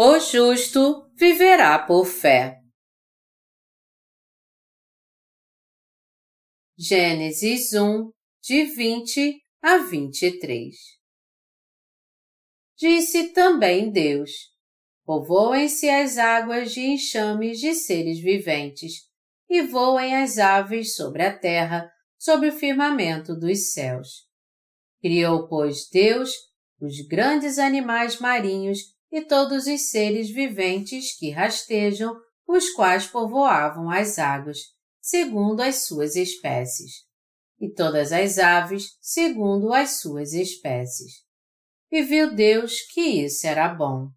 O justo viverá por fé. Gênesis 1, de 20 a 23 Disse também Deus: Povoem-se as águas de enxames de seres viventes, e voem as aves sobre a terra, sobre o firmamento dos céus. Criou, pois, Deus os grandes animais marinhos e todos os seres viventes que rastejam, os quais povoavam as águas, segundo as suas espécies, e todas as aves, segundo as suas espécies. E viu Deus que isso era bom.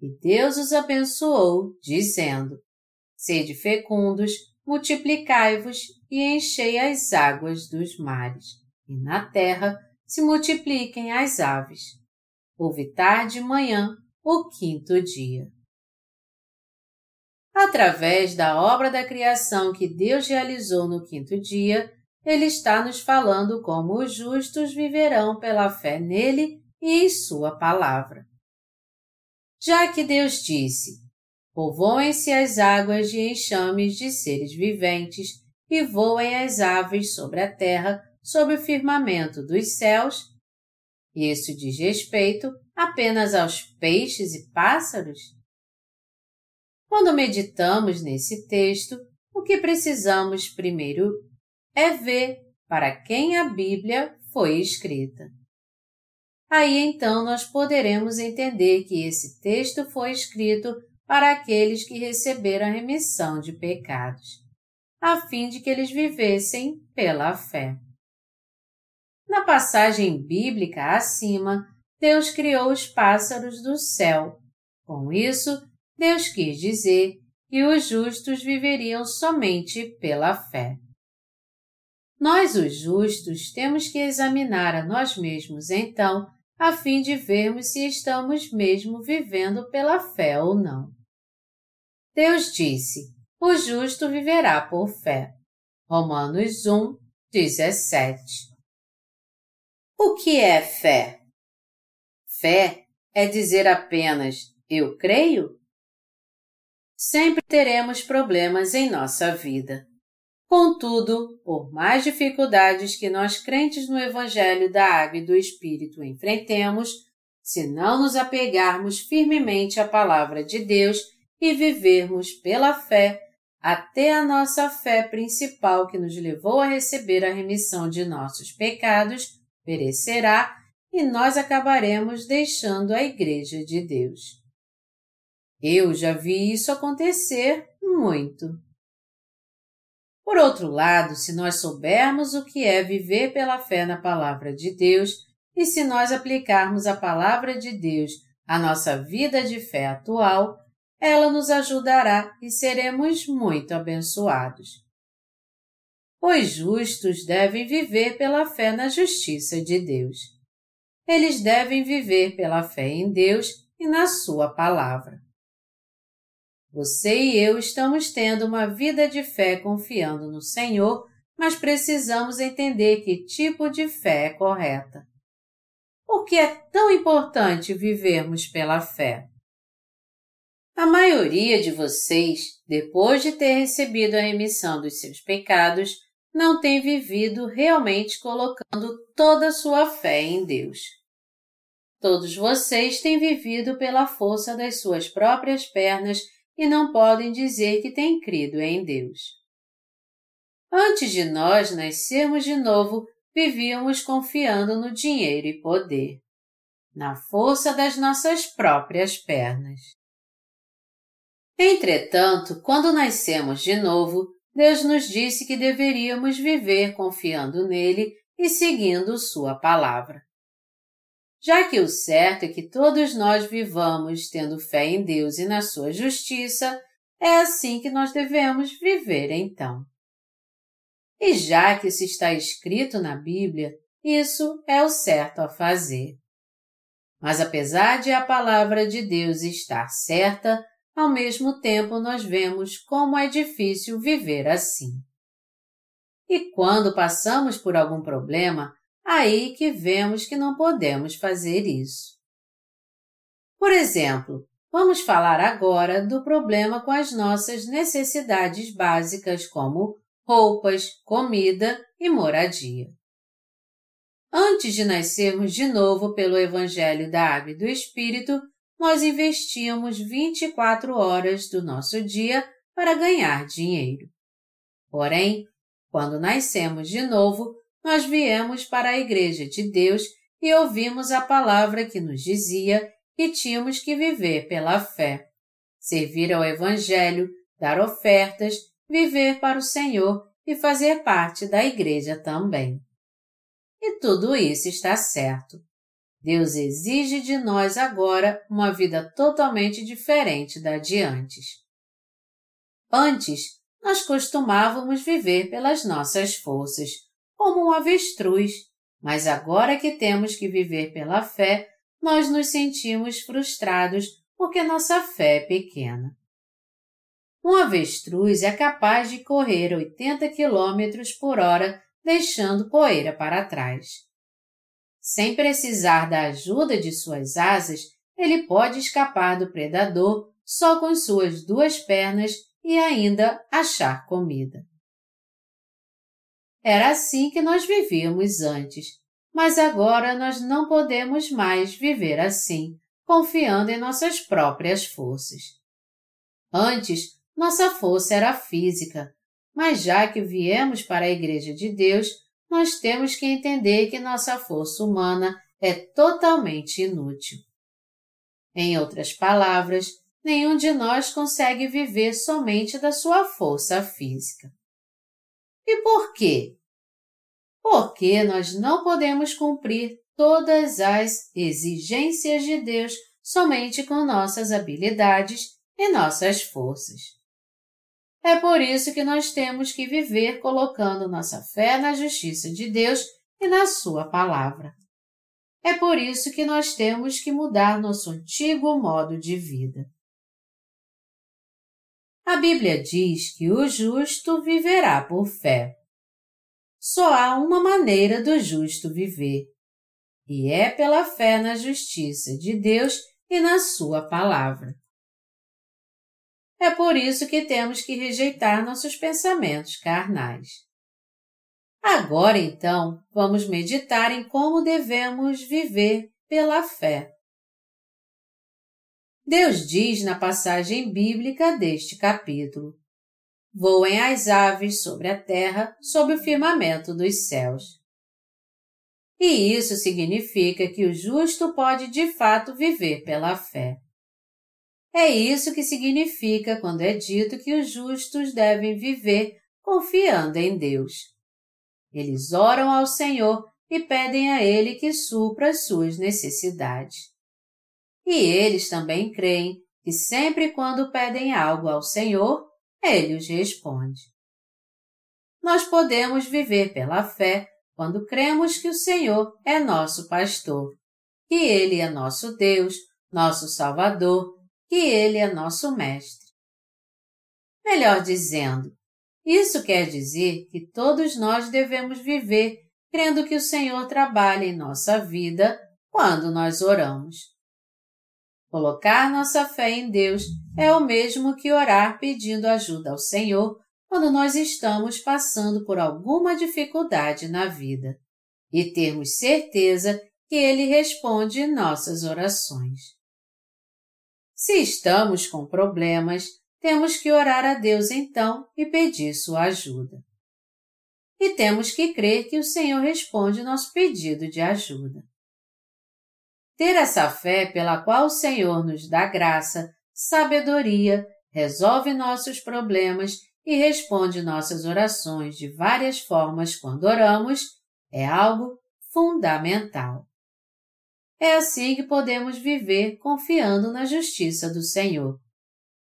E Deus os abençoou, dizendo: Sede fecundos, multiplicai-vos e enchei as águas dos mares, e na terra se multipliquem as aves. Houve tarde e manhã, o quinto dia. Através da obra da criação que Deus realizou no quinto dia, Ele está nos falando como os justos viverão pela fé nele e em Sua palavra. Já que Deus disse: Povoem-se as águas de enxames de seres viventes e voem as aves sobre a terra, sobre o firmamento dos céus, isso diz respeito apenas aos peixes e pássaros? Quando meditamos nesse texto, o que precisamos primeiro é ver para quem a Bíblia foi escrita. Aí então nós poderemos entender que esse texto foi escrito para aqueles que receberam a remissão de pecados, a fim de que eles vivessem pela fé. Na passagem bíblica acima, Deus criou os pássaros do céu. Com isso, Deus quis dizer que os justos viveriam somente pela fé. Nós, os justos, temos que examinar a nós mesmos então, a fim de vermos se estamos mesmo vivendo pela fé ou não. Deus disse: O justo viverá por fé. Romanos 1, 17. O que é fé? Fé é dizer apenas eu creio? Sempre teremos problemas em nossa vida. Contudo, por mais dificuldades que nós crentes no Evangelho da Água e do Espírito enfrentemos, se não nos apegarmos firmemente à Palavra de Deus e vivermos pela fé, até a nossa fé principal que nos levou a receber a remissão de nossos pecados perecerá e nós acabaremos deixando a Igreja de Deus. Eu já vi isso acontecer muito. Por outro lado, se nós soubermos o que é viver pela fé na Palavra de Deus e se nós aplicarmos a Palavra de Deus à nossa vida de fé atual, ela nos ajudará e seremos muito abençoados. Os justos devem viver pela fé na justiça de Deus eles devem viver pela fé em Deus e na Sua palavra. Você e eu estamos tendo uma vida de fé confiando no Senhor, mas precisamos entender que tipo de fé é correta. Por que é tão importante vivermos pela fé? A maioria de vocês, depois de ter recebido a remissão dos seus pecados, não tem vivido realmente colocando toda a sua fé em Deus. Todos vocês têm vivido pela força das suas próprias pernas e não podem dizer que têm crido em Deus. Antes de nós nascermos de novo, vivíamos confiando no dinheiro e poder, na força das nossas próprias pernas. Entretanto, quando nascemos de novo, Deus nos disse que deveríamos viver confiando nele e seguindo Sua palavra já que o certo é que todos nós vivamos tendo fé em Deus e na sua justiça, é assim que nós devemos viver então. E já que isso está escrito na Bíblia, isso é o certo a fazer. Mas apesar de a palavra de Deus estar certa, ao mesmo tempo nós vemos como é difícil viver assim. E quando passamos por algum problema, aí que vemos que não podemos fazer isso. Por exemplo, Vamos falar agora do problema com as nossas necessidades básicas como roupas, comida e moradia. Antes de nascermos de novo pelo Evangelho da Água e do Espírito, nós investíamos 24 horas do nosso dia para ganhar dinheiro. Porém, quando nascemos de novo, nós viemos para a Igreja de Deus e ouvimos a palavra que nos dizia que tínhamos que viver pela fé, servir ao Evangelho, dar ofertas, viver para o Senhor e fazer parte da Igreja também. E tudo isso está certo. Deus exige de nós agora uma vida totalmente diferente da de antes. Antes, nós costumávamos viver pelas nossas forças, como um avestruz, mas agora que temos que viver pela fé, nós nos sentimos frustrados porque nossa fé é pequena. Um avestruz é capaz de correr 80 km por hora deixando poeira para trás. Sem precisar da ajuda de suas asas, ele pode escapar do predador só com suas duas pernas e ainda achar comida. Era assim que nós vivíamos antes, mas agora nós não podemos mais viver assim, confiando em nossas próprias forças. Antes, nossa força era física, mas já que viemos para a Igreja de Deus, nós temos que entender que nossa força humana é totalmente inútil. Em outras palavras, nenhum de nós consegue viver somente da sua força física. E por quê? Porque nós não podemos cumprir todas as exigências de Deus somente com nossas habilidades e nossas forças. É por isso que nós temos que viver colocando nossa fé na justiça de Deus e na Sua palavra. É por isso que nós temos que mudar nosso antigo modo de vida. A Bíblia diz que o justo viverá por fé. Só há uma maneira do justo viver, e é pela fé na justiça de Deus e na Sua palavra. É por isso que temos que rejeitar nossos pensamentos carnais. Agora, então, vamos meditar em como devemos viver pela fé. Deus diz na passagem bíblica deste capítulo: Voem as aves sobre a terra, sob o firmamento dos céus. E isso significa que o justo pode de fato viver pela fé. É isso que significa quando é dito que os justos devem viver confiando em Deus. Eles oram ao Senhor e pedem a Ele que supra as suas necessidades. E eles também creem que sempre quando pedem algo ao Senhor, Ele os responde. Nós podemos viver pela fé quando cremos que o Senhor é nosso pastor, que Ele é nosso Deus, nosso Salvador que Ele é nosso Mestre. Melhor dizendo, isso quer dizer que todos nós devemos viver crendo que o Senhor trabalha em nossa vida quando nós oramos. Colocar nossa fé em Deus é o mesmo que orar pedindo ajuda ao Senhor quando nós estamos passando por alguma dificuldade na vida e termos certeza que Ele responde nossas orações. Se estamos com problemas, temos que orar a Deus então e pedir sua ajuda. E temos que crer que o Senhor responde nosso pedido de ajuda. Ter essa fé pela qual o Senhor nos dá graça, sabedoria, resolve nossos problemas e responde nossas orações de várias formas quando oramos é algo fundamental. É assim que podemos viver confiando na justiça do Senhor.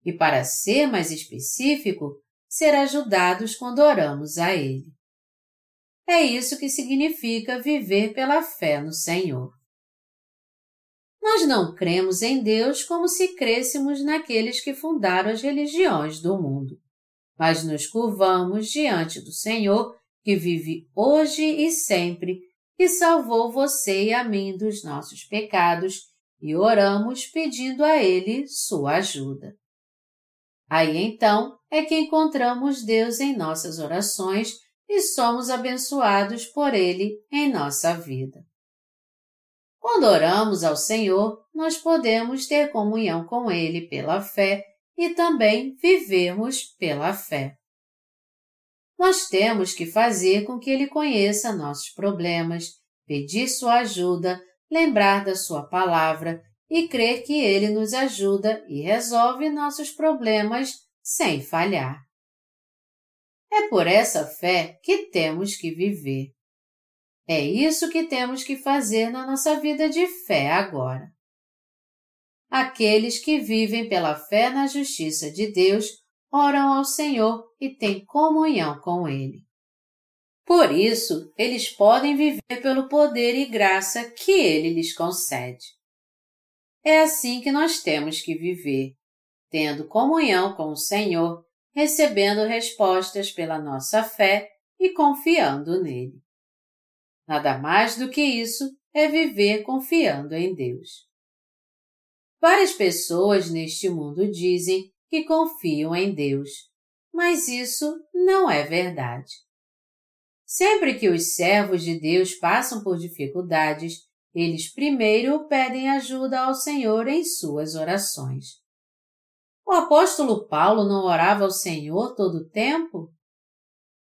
E para ser mais específico, ser ajudados quando oramos a Ele. É isso que significa viver pela fé no Senhor. Nós não cremos em Deus como se crêssemos naqueles que fundaram as religiões do mundo, mas nos curvamos diante do Senhor que vive hoje e sempre que salvou você e a mim dos nossos pecados e oramos pedindo a Ele sua ajuda. Aí então é que encontramos Deus em nossas orações e somos abençoados por Ele em nossa vida. Quando oramos ao Senhor, nós podemos ter comunhão com Ele pela fé e também vivermos pela fé. Nós temos que fazer com que Ele conheça nossos problemas, pedir sua ajuda, lembrar da sua palavra e crer que Ele nos ajuda e resolve nossos problemas sem falhar. É por essa fé que temos que viver. É isso que temos que fazer na nossa vida de fé agora. Aqueles que vivem pela fé na justiça de Deus oram ao Senhor e têm comunhão com Ele. Por isso, eles podem viver pelo poder e graça que Ele lhes concede. É assim que nós temos que viver, tendo comunhão com o Senhor, recebendo respostas pela nossa fé e confiando nele. Nada mais do que isso é viver confiando em Deus. Várias pessoas neste mundo dizem que confiam em Deus, mas isso não é verdade. Sempre que os servos de Deus passam por dificuldades, eles primeiro pedem ajuda ao Senhor em suas orações. O apóstolo Paulo não orava ao Senhor todo o tempo?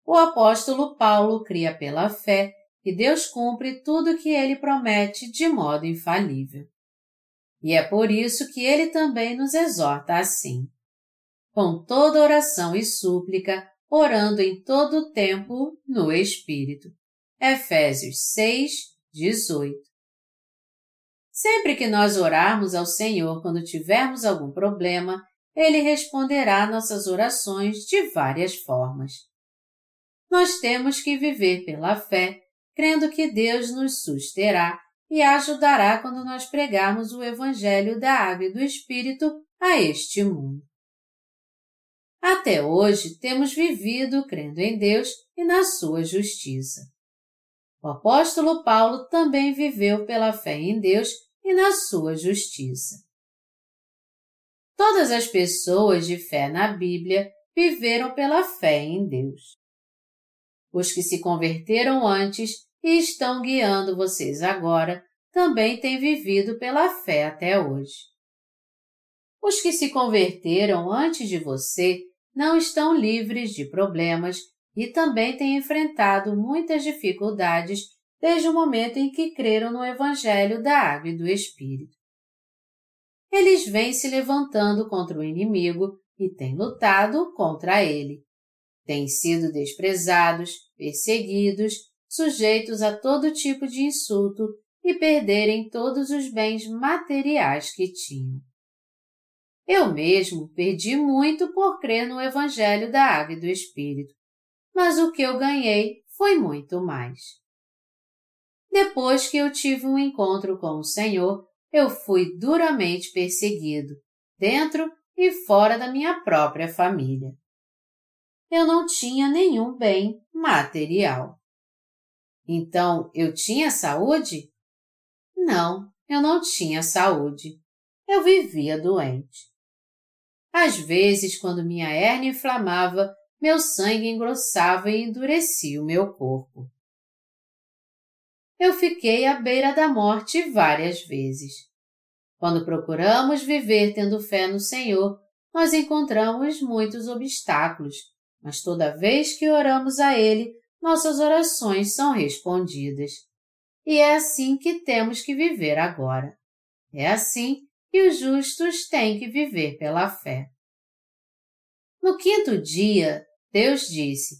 O apóstolo Paulo cria pela fé que Deus cumpre tudo que ele promete de modo infalível. E é por isso que ele também nos exorta assim. Com toda oração e súplica, orando em todo o tempo no Espírito. Efésios 6, 18. Sempre que nós orarmos ao Senhor quando tivermos algum problema, Ele responderá nossas orações de várias formas. Nós temos que viver pela fé crendo que Deus nos susterá e ajudará quando nós pregarmos o Evangelho da Água e do Espírito a este mundo. Até hoje temos vivido crendo em Deus e na sua justiça. O apóstolo Paulo também viveu pela fé em Deus e na sua justiça. Todas as pessoas de fé na Bíblia viveram pela fé em Deus. Os que se converteram antes e estão guiando vocês agora também têm vivido pela fé até hoje. Os que se converteram antes de você não estão livres de problemas e também têm enfrentado muitas dificuldades desde o momento em que creram no Evangelho da Água e do Espírito. Eles vêm se levantando contra o inimigo e têm lutado contra ele. Têm sido desprezados, perseguidos sujeitos a todo tipo de insulto e perderem todos os bens materiais que tinham. Eu mesmo perdi muito por crer no Evangelho da Água e do Espírito, mas o que eu ganhei foi muito mais. Depois que eu tive um encontro com o Senhor, eu fui duramente perseguido, dentro e fora da minha própria família. Eu não tinha nenhum bem material. Então, eu tinha saúde? Não, eu não tinha saúde. Eu vivia doente. Às vezes, quando minha hérnia inflamava, meu sangue engrossava e endurecia o meu corpo. Eu fiquei à beira da morte várias vezes. Quando procuramos viver tendo fé no Senhor, nós encontramos muitos obstáculos, mas toda vez que oramos a Ele, nossas orações são respondidas. E é assim que temos que viver agora. É assim que os justos têm que viver pela fé. No quinto dia, Deus disse: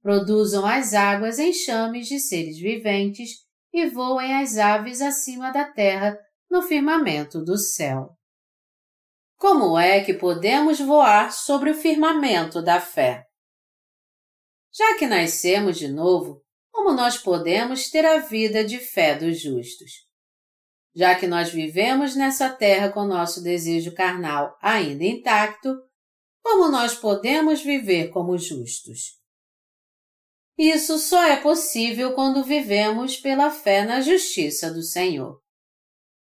Produzam as águas enxames de seres viventes e voem as aves acima da terra no firmamento do céu. Como é que podemos voar sobre o firmamento da fé? Já que nascemos de novo, como nós podemos ter a vida de fé dos justos? Já que nós vivemos nessa terra com nosso desejo carnal ainda intacto, como nós podemos viver como justos? Isso só é possível quando vivemos pela fé na justiça do Senhor.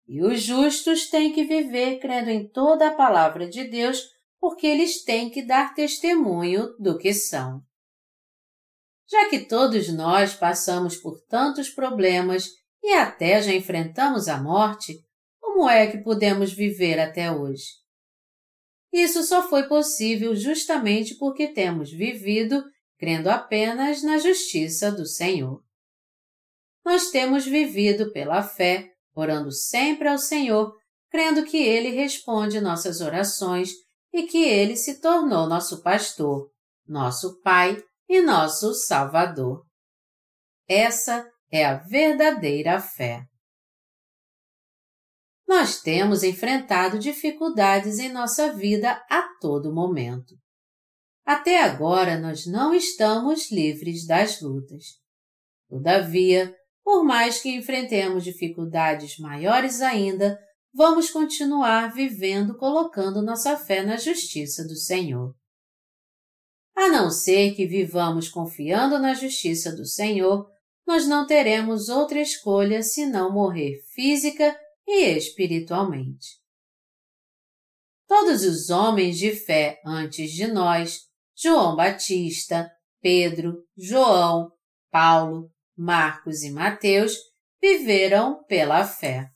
E os justos têm que viver crendo em toda a palavra de Deus, porque eles têm que dar testemunho do que são. Já que todos nós passamos por tantos problemas e até já enfrentamos a morte, como é que podemos viver até hoje? Isso só foi possível justamente porque temos vivido crendo apenas na justiça do Senhor. Nós temos vivido pela fé, orando sempre ao Senhor, crendo que Ele responde nossas orações e que Ele se tornou nosso pastor, nosso Pai e nosso Salvador. Essa é a verdadeira fé. Nós temos enfrentado dificuldades em nossa vida a todo momento. Até agora nós não estamos livres das lutas. Todavia, por mais que enfrentemos dificuldades maiores ainda, vamos continuar vivendo colocando nossa fé na justiça do Senhor. A não ser que vivamos confiando na justiça do Senhor, nós não teremos outra escolha senão morrer física e espiritualmente. Todos os homens de fé antes de nós, João Batista, Pedro, João, Paulo, Marcos e Mateus, viveram pela fé.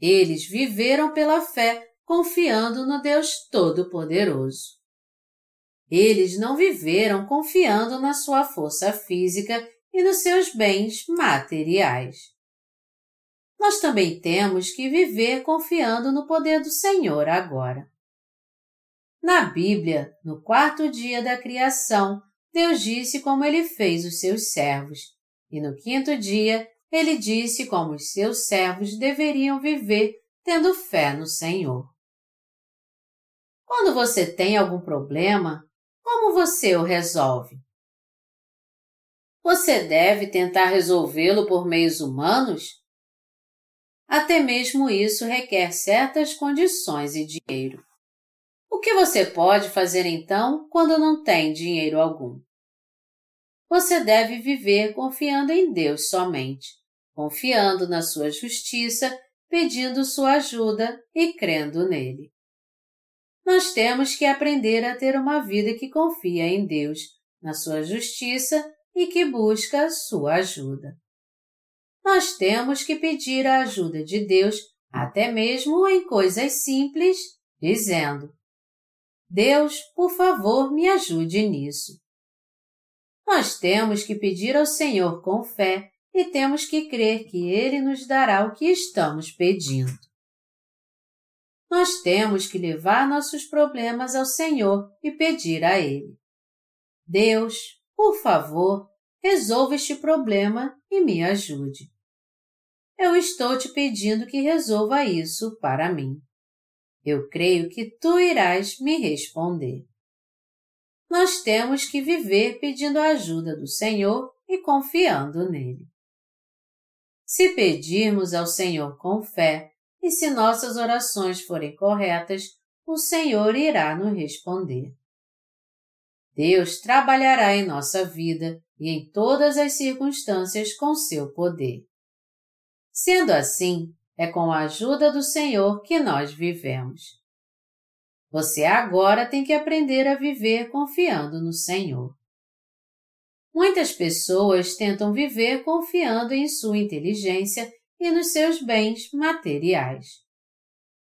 Eles viveram pela fé confiando no Deus Todo-Poderoso. Eles não viveram confiando na sua força física e nos seus bens materiais. Nós também temos que viver confiando no poder do Senhor agora. Na Bíblia, no quarto dia da criação, Deus disse como ele fez os seus servos, e no quinto dia, ele disse como os seus servos deveriam viver tendo fé no Senhor. Quando você tem algum problema, como você o resolve? Você deve tentar resolvê-lo por meios humanos? Até mesmo isso requer certas condições e dinheiro. O que você pode fazer então quando não tem dinheiro algum? Você deve viver confiando em Deus somente, confiando na sua justiça, pedindo sua ajuda e crendo nele nós temos que aprender a ter uma vida que confia em Deus, na sua justiça e que busca sua ajuda. Nós temos que pedir a ajuda de Deus até mesmo em coisas simples, dizendo: Deus, por favor, me ajude nisso. Nós temos que pedir ao Senhor com fé e temos que crer que Ele nos dará o que estamos pedindo nós temos que levar nossos problemas ao Senhor e pedir a Ele. Deus, por favor, resolva este problema e me ajude. Eu estou te pedindo que resolva isso para mim. Eu creio que tu irás me responder. Nós temos que viver pedindo a ajuda do Senhor e confiando nele. Se pedirmos ao Senhor com fé, e se nossas orações forem corretas, o Senhor irá nos responder. Deus trabalhará em nossa vida e em todas as circunstâncias com seu poder. Sendo assim, é com a ajuda do Senhor que nós vivemos. Você agora tem que aprender a viver confiando no Senhor. Muitas pessoas tentam viver confiando em sua inteligência e nos seus bens materiais.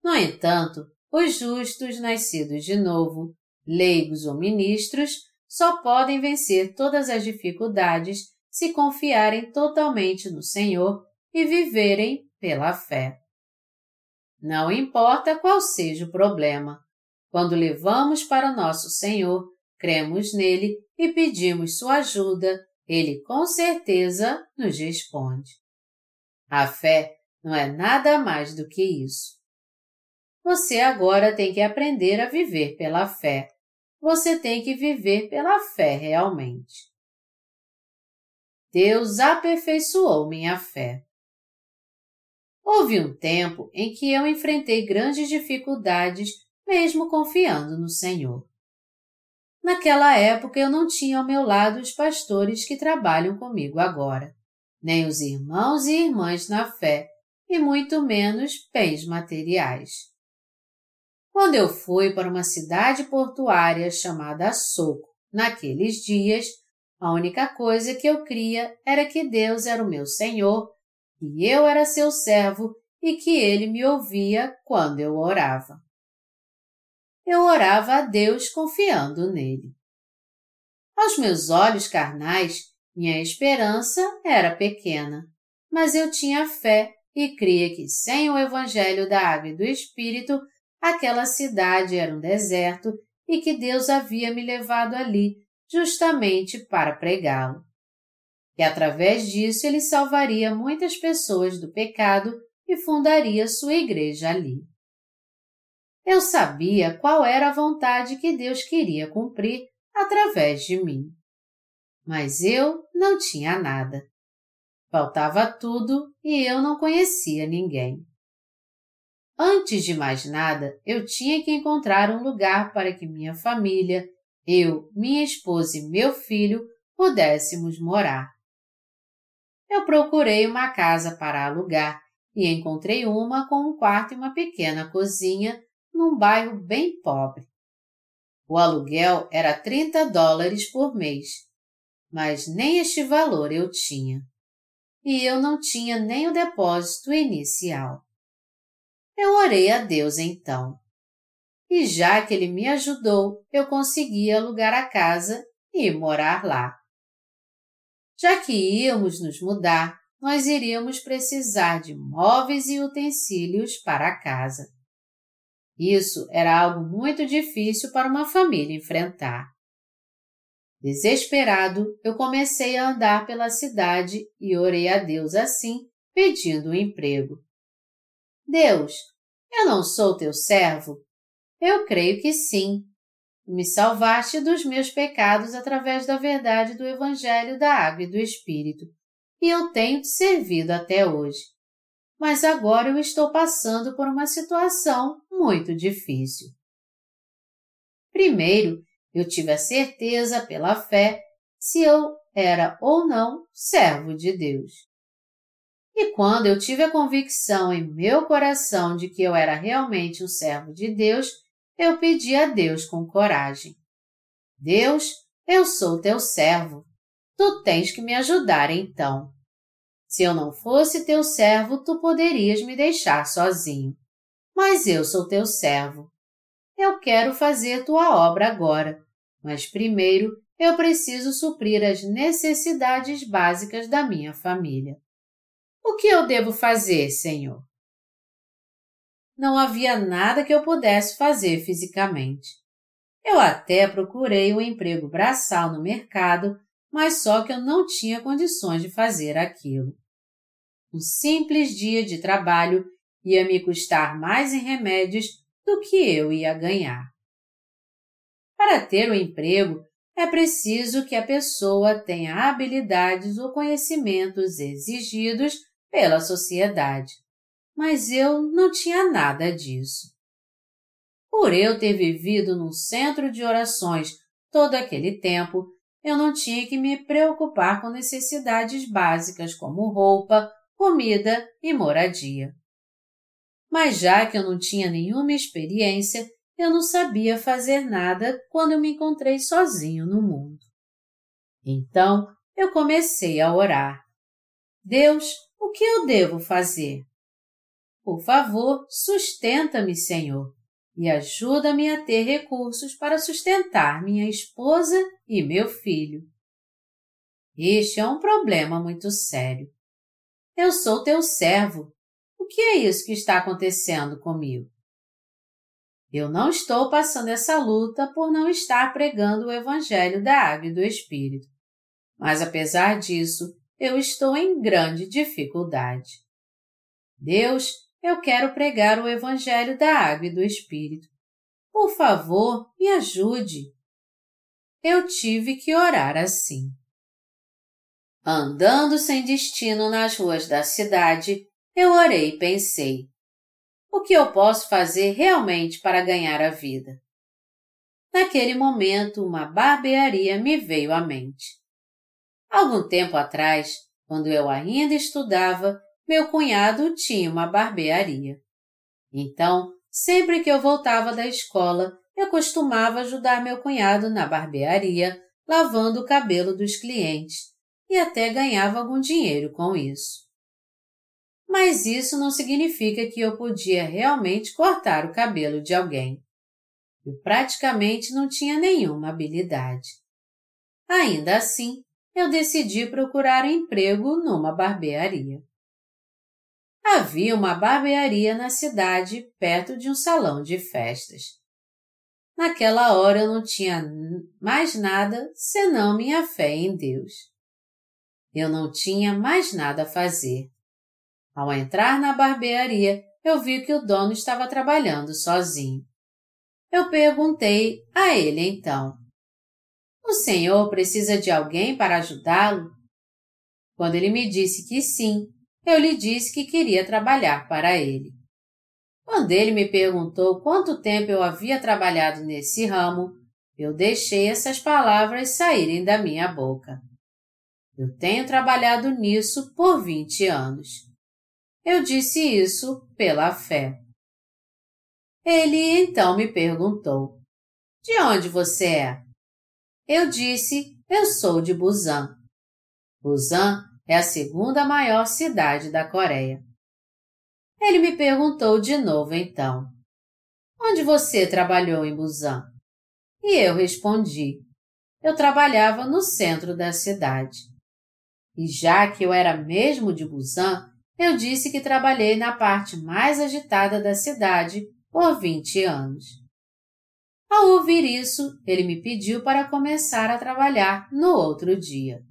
No entanto, os justos nascidos de novo, leigos ou ministros, só podem vencer todas as dificuldades se confiarem totalmente no Senhor e viverem pela fé. Não importa qual seja o problema, quando levamos para o nosso Senhor, cremos nele e pedimos sua ajuda, ele com certeza nos responde. A fé não é nada mais do que isso. Você agora tem que aprender a viver pela fé. Você tem que viver pela fé realmente. Deus aperfeiçoou minha fé. Houve um tempo em que eu enfrentei grandes dificuldades, mesmo confiando no Senhor. Naquela época eu não tinha ao meu lado os pastores que trabalham comigo agora nem os irmãos e irmãs na fé, e muito menos bens materiais. Quando eu fui para uma cidade portuária chamada Soco, naqueles dias, a única coisa que eu cria era que Deus era o meu Senhor, e eu era seu servo e que ele me ouvia quando eu orava. Eu orava a Deus confiando nele. Aos meus olhos carnais, minha esperança era pequena, mas eu tinha fé e cria que sem o Evangelho da Água e do Espírito, aquela cidade era um deserto e que Deus havia me levado ali justamente para pregá-lo. E através disso ele salvaria muitas pessoas do pecado e fundaria sua igreja ali. Eu sabia qual era a vontade que Deus queria cumprir através de mim. Mas eu não tinha nada. Faltava tudo e eu não conhecia ninguém. Antes de mais nada, eu tinha que encontrar um lugar para que minha família, eu, minha esposa e meu filho pudéssemos morar. Eu procurei uma casa para alugar e encontrei uma com um quarto e uma pequena cozinha num bairro bem pobre. O aluguel era 30 dólares por mês, mas nem este valor eu tinha. E eu não tinha nem o depósito inicial. Eu orei a Deus então. E já que Ele me ajudou, eu consegui alugar a casa e morar lá. Já que íamos nos mudar, nós iríamos precisar de móveis e utensílios para a casa. Isso era algo muito difícil para uma família enfrentar. Desesperado, eu comecei a andar pela cidade e orei a Deus assim, pedindo um emprego. Deus, eu não sou teu servo? Eu creio que sim. Me salvaste dos meus pecados através da verdade do Evangelho da Água e do Espírito, e eu tenho te servido até hoje mas agora eu estou passando por uma situação muito difícil. Primeiro, eu tive a certeza pela fé se eu era ou não servo de Deus. E quando eu tive a convicção em meu coração de que eu era realmente um servo de Deus, eu pedi a Deus com coragem. Deus, eu sou teu servo. Tu tens que me ajudar então. Se eu não fosse teu servo, tu poderias me deixar sozinho. Mas eu sou teu servo. Eu quero fazer tua obra agora, mas primeiro eu preciso suprir as necessidades básicas da minha família. O que eu devo fazer, Senhor? Não havia nada que eu pudesse fazer fisicamente. Eu até procurei um emprego braçal no mercado, mas só que eu não tinha condições de fazer aquilo. Um simples dia de trabalho ia me custar mais em remédios do que eu ia ganhar. Para ter o um emprego, é preciso que a pessoa tenha habilidades ou conhecimentos exigidos pela sociedade. Mas eu não tinha nada disso. Por eu ter vivido num centro de orações todo aquele tempo, eu não tinha que me preocupar com necessidades básicas como roupa, comida e moradia. Mas já que eu não tinha nenhuma experiência, eu não sabia fazer nada quando eu me encontrei sozinho no mundo. Então eu comecei a orar. Deus, o que eu devo fazer? Por favor, sustenta-me, Senhor, e ajuda-me a ter recursos para sustentar minha esposa e meu filho. Este é um problema muito sério. Eu sou teu servo. O que é isso que está acontecendo comigo? Eu não estou passando essa luta por não estar pregando o Evangelho da Água e do Espírito. Mas apesar disso, eu estou em grande dificuldade. Deus, eu quero pregar o Evangelho da Água e do Espírito. Por favor, me ajude. Eu tive que orar assim. Andando sem destino nas ruas da cidade, eu orei e pensei: o que eu posso fazer realmente para ganhar a vida? Naquele momento, uma barbearia me veio à mente. Algum tempo atrás, quando eu ainda estudava, meu cunhado tinha uma barbearia. Então, sempre que eu voltava da escola, eu costumava ajudar meu cunhado na barbearia, lavando o cabelo dos clientes, e até ganhava algum dinheiro com isso. Mas isso não significa que eu podia realmente cortar o cabelo de alguém. Eu praticamente não tinha nenhuma habilidade. Ainda assim, eu decidi procurar emprego numa barbearia. Havia uma barbearia na cidade perto de um salão de festas. Naquela hora eu não tinha mais nada senão minha fé em Deus. Eu não tinha mais nada a fazer. Ao entrar na barbearia, eu vi que o dono estava trabalhando sozinho. Eu perguntei a ele então: O senhor precisa de alguém para ajudá-lo? Quando ele me disse que sim, eu lhe disse que queria trabalhar para ele. Quando ele me perguntou quanto tempo eu havia trabalhado nesse ramo, eu deixei essas palavras saírem da minha boca. Eu tenho trabalhado nisso por 20 anos. Eu disse isso pela fé. Ele então me perguntou: De onde você é? Eu disse: Eu sou de Busan. Busan é a segunda maior cidade da Coreia. Ele me perguntou de novo então: Onde você trabalhou em Busan? E eu respondi: Eu trabalhava no centro da cidade. E já que eu era mesmo de Busan, eu disse que trabalhei na parte mais agitada da cidade por 20 anos. Ao ouvir isso, ele me pediu para começar a trabalhar no outro dia.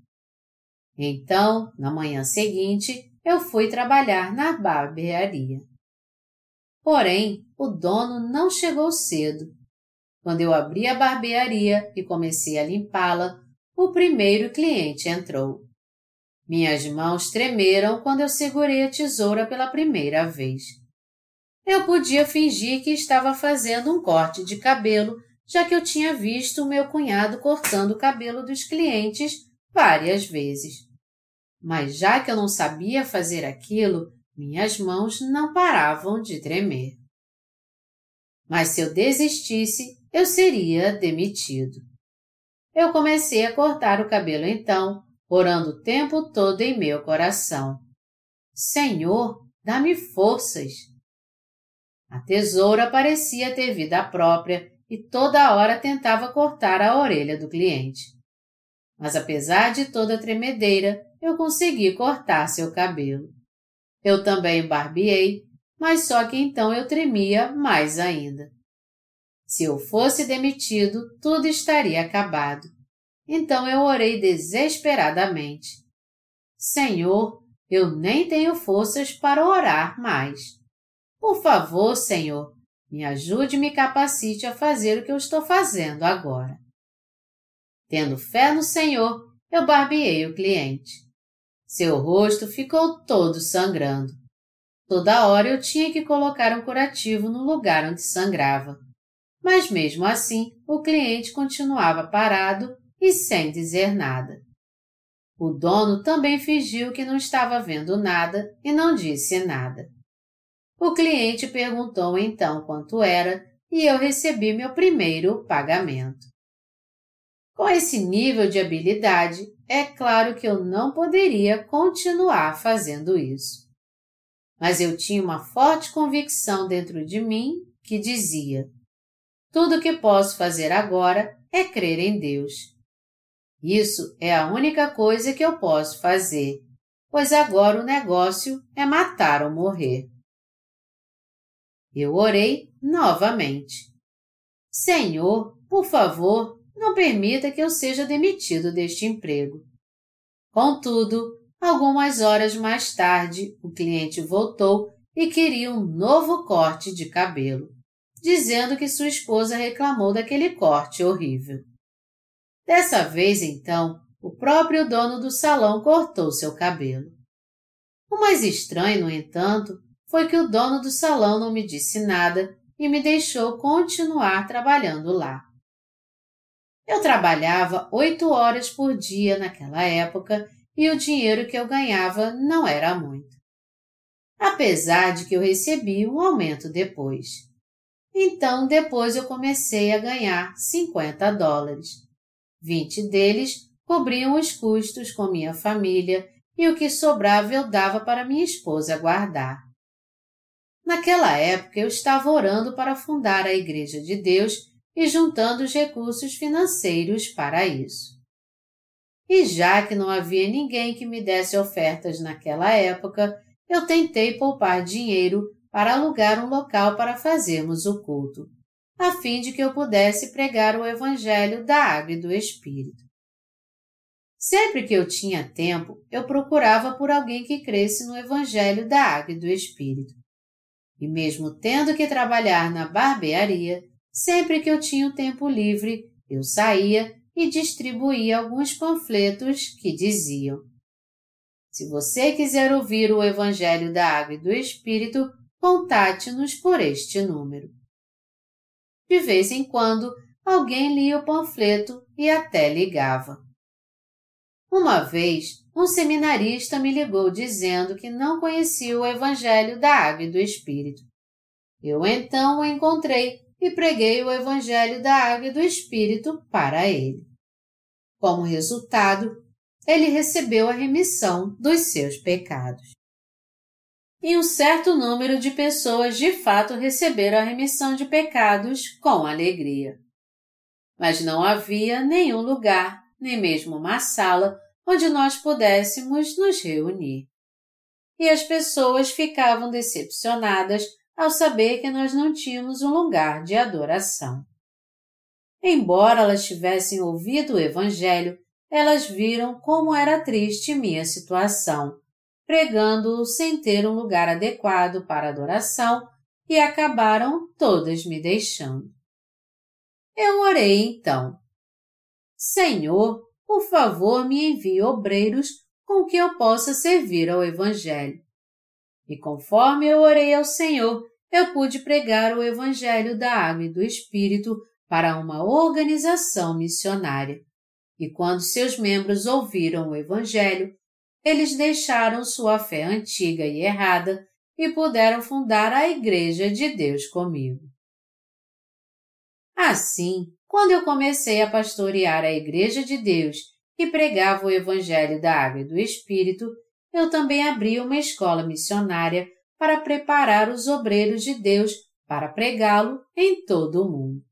Então, na manhã seguinte, eu fui trabalhar na barbearia. Porém, o dono não chegou cedo. Quando eu abri a barbearia e comecei a limpá-la, o primeiro cliente entrou. Minhas mãos tremeram quando eu segurei a tesoura pela primeira vez. Eu podia fingir que estava fazendo um corte de cabelo, já que eu tinha visto meu cunhado cortando o cabelo dos clientes várias vezes. Mas já que eu não sabia fazer aquilo, minhas mãos não paravam de tremer. Mas se eu desistisse, eu seria demitido. Eu comecei a cortar o cabelo então, orando o tempo todo em meu coração. Senhor, dá-me forças. A tesoura parecia ter vida própria e toda hora tentava cortar a orelha do cliente. Mas apesar de toda a tremedeira, eu consegui cortar seu cabelo. Eu também barbeei, mas só que então eu tremia mais ainda. Se eu fosse demitido, tudo estaria acabado. Então eu orei desesperadamente. Senhor, eu nem tenho forças para orar mais. Por favor, Senhor, me ajude e me capacite a fazer o que eu estou fazendo agora. Tendo fé no Senhor, eu barbeei o cliente. Seu rosto ficou todo sangrando. Toda hora eu tinha que colocar um curativo no lugar onde sangrava. Mas mesmo assim, o cliente continuava parado e sem dizer nada. O dono também fingiu que não estava vendo nada e não disse nada. O cliente perguntou então quanto era e eu recebi meu primeiro pagamento. Com esse nível de habilidade, é claro que eu não poderia continuar fazendo isso. Mas eu tinha uma forte convicção dentro de mim que dizia: tudo o que posso fazer agora é crer em Deus. Isso é a única coisa que eu posso fazer, pois agora o negócio é matar ou morrer. Eu orei novamente. Senhor, por favor, não permita que eu seja demitido deste emprego. Contudo, algumas horas mais tarde, o cliente voltou e queria um novo corte de cabelo, dizendo que sua esposa reclamou daquele corte horrível. Dessa vez, então, o próprio dono do salão cortou seu cabelo. O mais estranho, no entanto, foi que o dono do salão não me disse nada e me deixou continuar trabalhando lá. Eu trabalhava oito horas por dia naquela época e o dinheiro que eu ganhava não era muito. apesar de que eu recebi um aumento depois. Então, depois eu comecei a ganhar 50 dólares. 20 deles cobriam os custos com minha família e o que sobrava eu dava para minha esposa guardar. Naquela época eu estava orando para fundar a Igreja de Deus e juntando os recursos financeiros para isso. E já que não havia ninguém que me desse ofertas naquela época, eu tentei poupar dinheiro para alugar um local para fazermos o culto, a fim de que eu pudesse pregar o Evangelho da Água e do Espírito. Sempre que eu tinha tempo, eu procurava por alguém que cresce no Evangelho da Água e do Espírito. E mesmo tendo que trabalhar na barbearia, sempre que eu tinha o tempo livre, eu saía e distribuía alguns panfletos que diziam: Se você quiser ouvir o Evangelho da Água e do Espírito, contate-nos por este número. De vez em quando, alguém lia o panfleto e até ligava. Uma vez, um seminarista me ligou dizendo que não conhecia o Evangelho da Água e do Espírito. Eu então o encontrei e preguei o Evangelho da Água e do Espírito para ele. Como resultado, ele recebeu a remissão dos seus pecados. E um certo número de pessoas de fato receberam a remissão de pecados com alegria. Mas não havia nenhum lugar nem mesmo uma sala onde nós pudéssemos nos reunir. E as pessoas ficavam decepcionadas ao saber que nós não tínhamos um lugar de adoração. Embora elas tivessem ouvido o Evangelho, elas viram como era triste minha situação, pregando-o sem ter um lugar adequado para adoração e acabaram todas me deixando. Eu orei então. Senhor, por favor, me envie obreiros com que eu possa servir ao Evangelho. E conforme eu orei ao Senhor, eu pude pregar o Evangelho da Água e do Espírito para uma organização missionária. E quando seus membros ouviram o Evangelho, eles deixaram sua fé antiga e errada e puderam fundar a Igreja de Deus comigo. Assim, quando eu comecei a pastorear a Igreja de Deus e pregava o Evangelho da Água e do Espírito, eu também abri uma escola missionária para preparar os obreiros de Deus para pregá-lo em todo o mundo.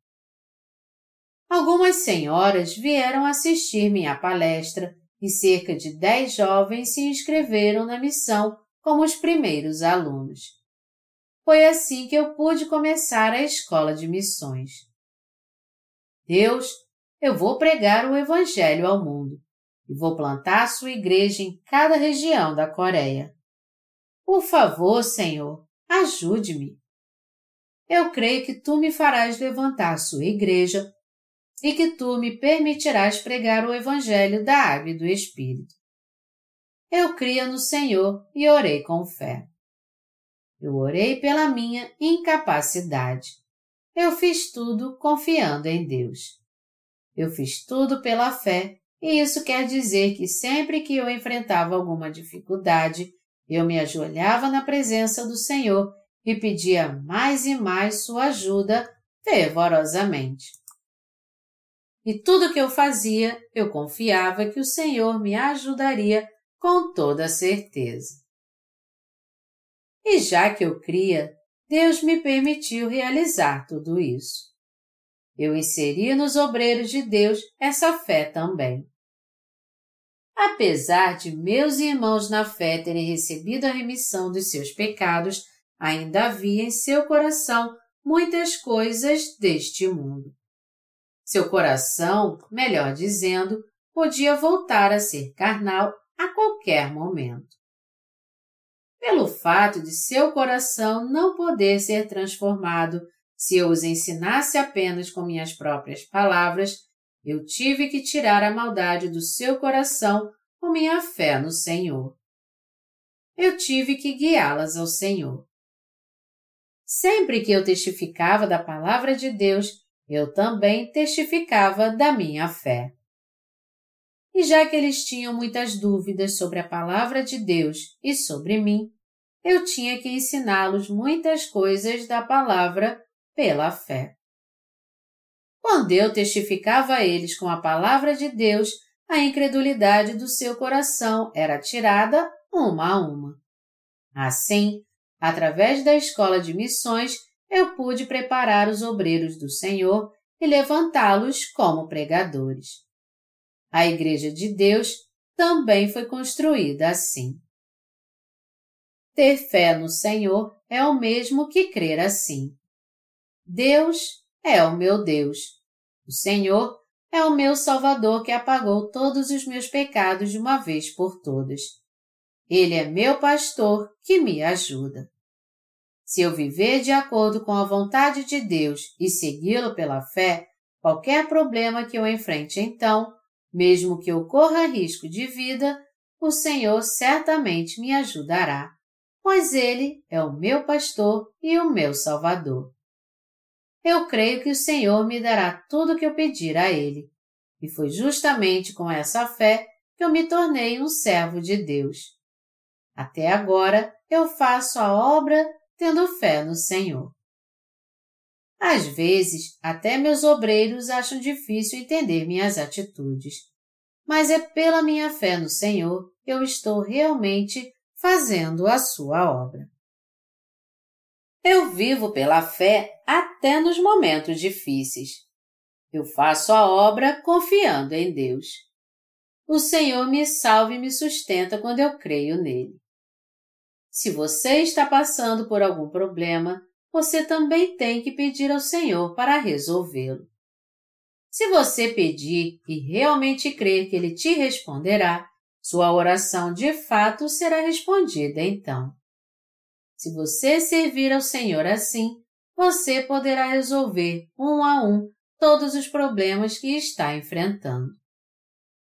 Algumas senhoras vieram assistir minha palestra e cerca de dez jovens se inscreveram na missão como os primeiros alunos. Foi assim que eu pude começar a escola de missões. Deus, eu vou pregar o Evangelho ao mundo e vou plantar sua igreja em cada região da Coreia. Por favor, Senhor, ajude-me. Eu creio que tu me farás levantar sua igreja e que tu me permitirás pregar o Evangelho da Água e do Espírito. Eu cria no Senhor e orei com fé. Eu orei pela minha incapacidade. Eu fiz tudo confiando em Deus. Eu fiz tudo pela fé, e isso quer dizer que sempre que eu enfrentava alguma dificuldade, eu me ajoelhava na presença do Senhor e pedia mais e mais sua ajuda fervorosamente. E tudo que eu fazia, eu confiava que o Senhor me ajudaria com toda certeza. E já que eu cria, Deus me permitiu realizar tudo isso. Eu inseri nos obreiros de Deus essa fé também. Apesar de meus irmãos na fé terem recebido a remissão dos seus pecados, ainda havia em seu coração muitas coisas deste mundo. Seu coração, melhor dizendo, podia voltar a ser carnal a qualquer momento. Pelo fato de seu coração não poder ser transformado se eu os ensinasse apenas com minhas próprias palavras, eu tive que tirar a maldade do seu coração com minha fé no Senhor. Eu tive que guiá-las ao Senhor. Sempre que eu testificava da palavra de Deus, eu também testificava da minha fé. E já que eles tinham muitas dúvidas sobre a palavra de Deus e sobre mim, eu tinha que ensiná-los muitas coisas da palavra pela fé. Quando eu testificava a eles com a palavra de Deus, a incredulidade do seu coração era tirada uma a uma. Assim, através da escola de missões, eu pude preparar os obreiros do Senhor e levantá-los como pregadores. A Igreja de Deus também foi construída assim. Ter fé no Senhor é o mesmo que crer assim. Deus é o meu Deus. O Senhor é o meu Salvador que apagou todos os meus pecados de uma vez por todas. Ele é meu pastor que me ajuda. Se eu viver de acordo com a vontade de Deus e segui-lo pela fé, qualquer problema que eu enfrente então, mesmo que eu corra risco de vida, o Senhor certamente me ajudará, pois Ele é o meu pastor e o meu Salvador. Eu creio que o Senhor me dará tudo o que eu pedir a Ele, e foi justamente com essa fé que eu me tornei um servo de Deus. Até agora eu faço a obra tendo fé no Senhor. Às vezes, até meus obreiros acham difícil entender minhas atitudes, mas é pela minha fé no Senhor que eu estou realmente fazendo a sua obra. Eu vivo pela fé até nos momentos difíceis. Eu faço a obra confiando em Deus. O Senhor me salva e me sustenta quando eu creio nele. Se você está passando por algum problema, você também tem que pedir ao Senhor para resolvê-lo. Se você pedir e realmente crer que Ele te responderá, sua oração de fato será respondida então. Se você servir ao Senhor assim, você poderá resolver um a um todos os problemas que está enfrentando.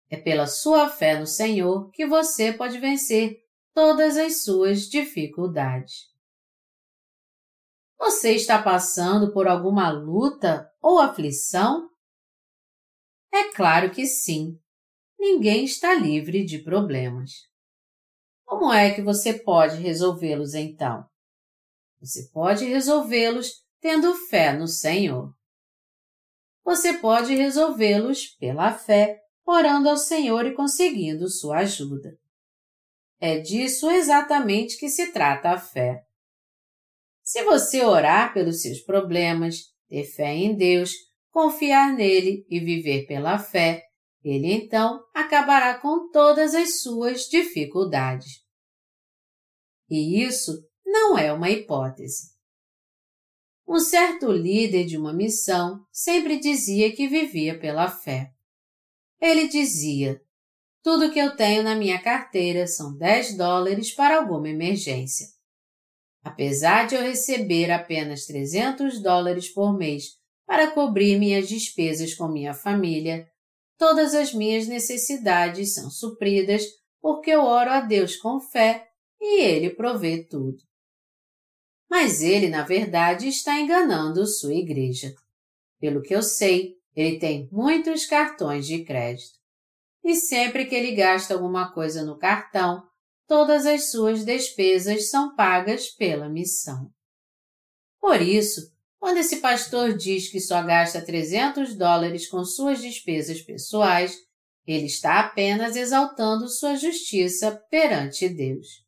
É pela sua fé no Senhor que você pode vencer todas as suas dificuldades. Você está passando por alguma luta ou aflição? É claro que sim. Ninguém está livre de problemas. Como é que você pode resolvê-los então? Você pode resolvê-los tendo fé no Senhor. Você pode resolvê-los pela fé, orando ao Senhor e conseguindo sua ajuda. É disso exatamente que se trata a fé. Se você orar pelos seus problemas, ter fé em Deus, confiar nele e viver pela fé, ele então acabará com todas as suas dificuldades. E isso não é uma hipótese. Um certo líder de uma missão sempre dizia que vivia pela fé. Ele dizia: tudo que eu tenho na minha carteira são 10 dólares para alguma emergência. Apesar de eu receber apenas 300 dólares por mês para cobrir minhas despesas com minha família, todas as minhas necessidades são supridas porque eu oro a Deus com fé e Ele provê tudo. Mas ele, na verdade, está enganando sua igreja. Pelo que eu sei, ele tem muitos cartões de crédito e sempre que ele gasta alguma coisa no cartão, todas as suas despesas são pagas pela missão. Por isso, quando esse pastor diz que só gasta 300 dólares com suas despesas pessoais, ele está apenas exaltando sua justiça perante Deus.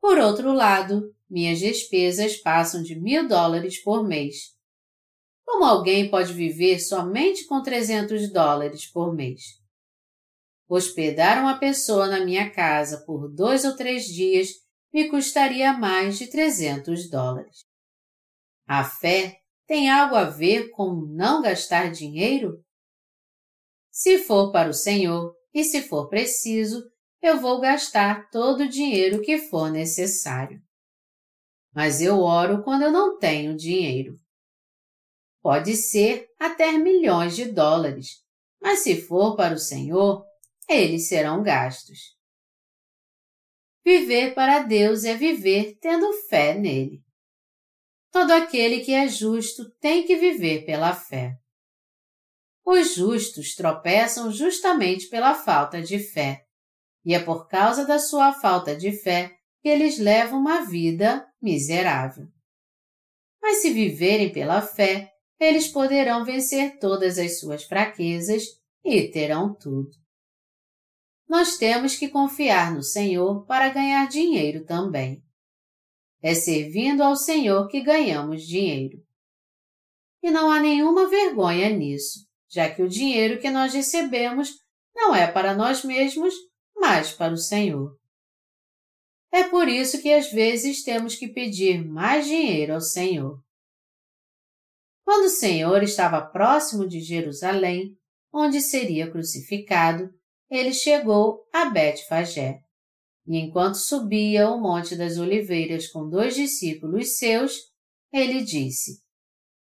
Por outro lado, minhas despesas passam de mil dólares por mês. Como alguém pode viver somente com 300 dólares por mês? Hospedar uma pessoa na minha casa por dois ou três dias me custaria mais de 300 dólares. A fé tem algo a ver com não gastar dinheiro? Se for para o Senhor e se for preciso, eu vou gastar todo o dinheiro que for necessário. Mas eu oro quando eu não tenho dinheiro. Pode ser até milhões de dólares, mas se for para o Senhor, eles serão gastos. Viver para Deus é viver tendo fé nele. Todo aquele que é justo tem que viver pela fé. Os justos tropeçam justamente pela falta de fé, e é por causa da sua falta de fé que eles levam uma vida miserável. Mas se viverem pela fé, eles poderão vencer todas as suas fraquezas e terão tudo. Nós temos que confiar no Senhor para ganhar dinheiro também. É servindo ao Senhor que ganhamos dinheiro. E não há nenhuma vergonha nisso, já que o dinheiro que nós recebemos não é para nós mesmos, mas para o Senhor. É por isso que às vezes temos que pedir mais dinheiro ao Senhor. Quando o Senhor estava próximo de Jerusalém, onde seria crucificado, ele chegou a Betfagé. E enquanto subia o Monte das Oliveiras com dois discípulos seus, ele disse: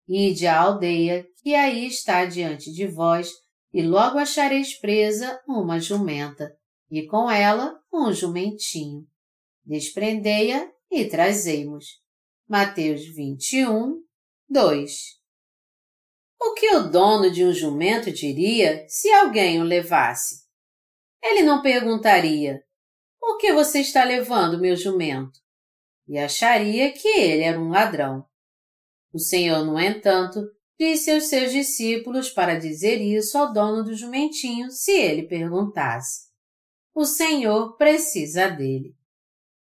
Ide à aldeia, que aí está diante de vós, e logo achareis presa uma jumenta, e com ela um jumentinho. Desprendei-a e trazei-mos. Mateus 21, 2 O que o dono de um jumento diria se alguém o levasse? Ele não perguntaria: Por que você está levando meu jumento? E acharia que ele era um ladrão. O Senhor, no entanto, disse aos seus discípulos para dizer isso ao dono do jumentinho se ele perguntasse. O Senhor precisa dele.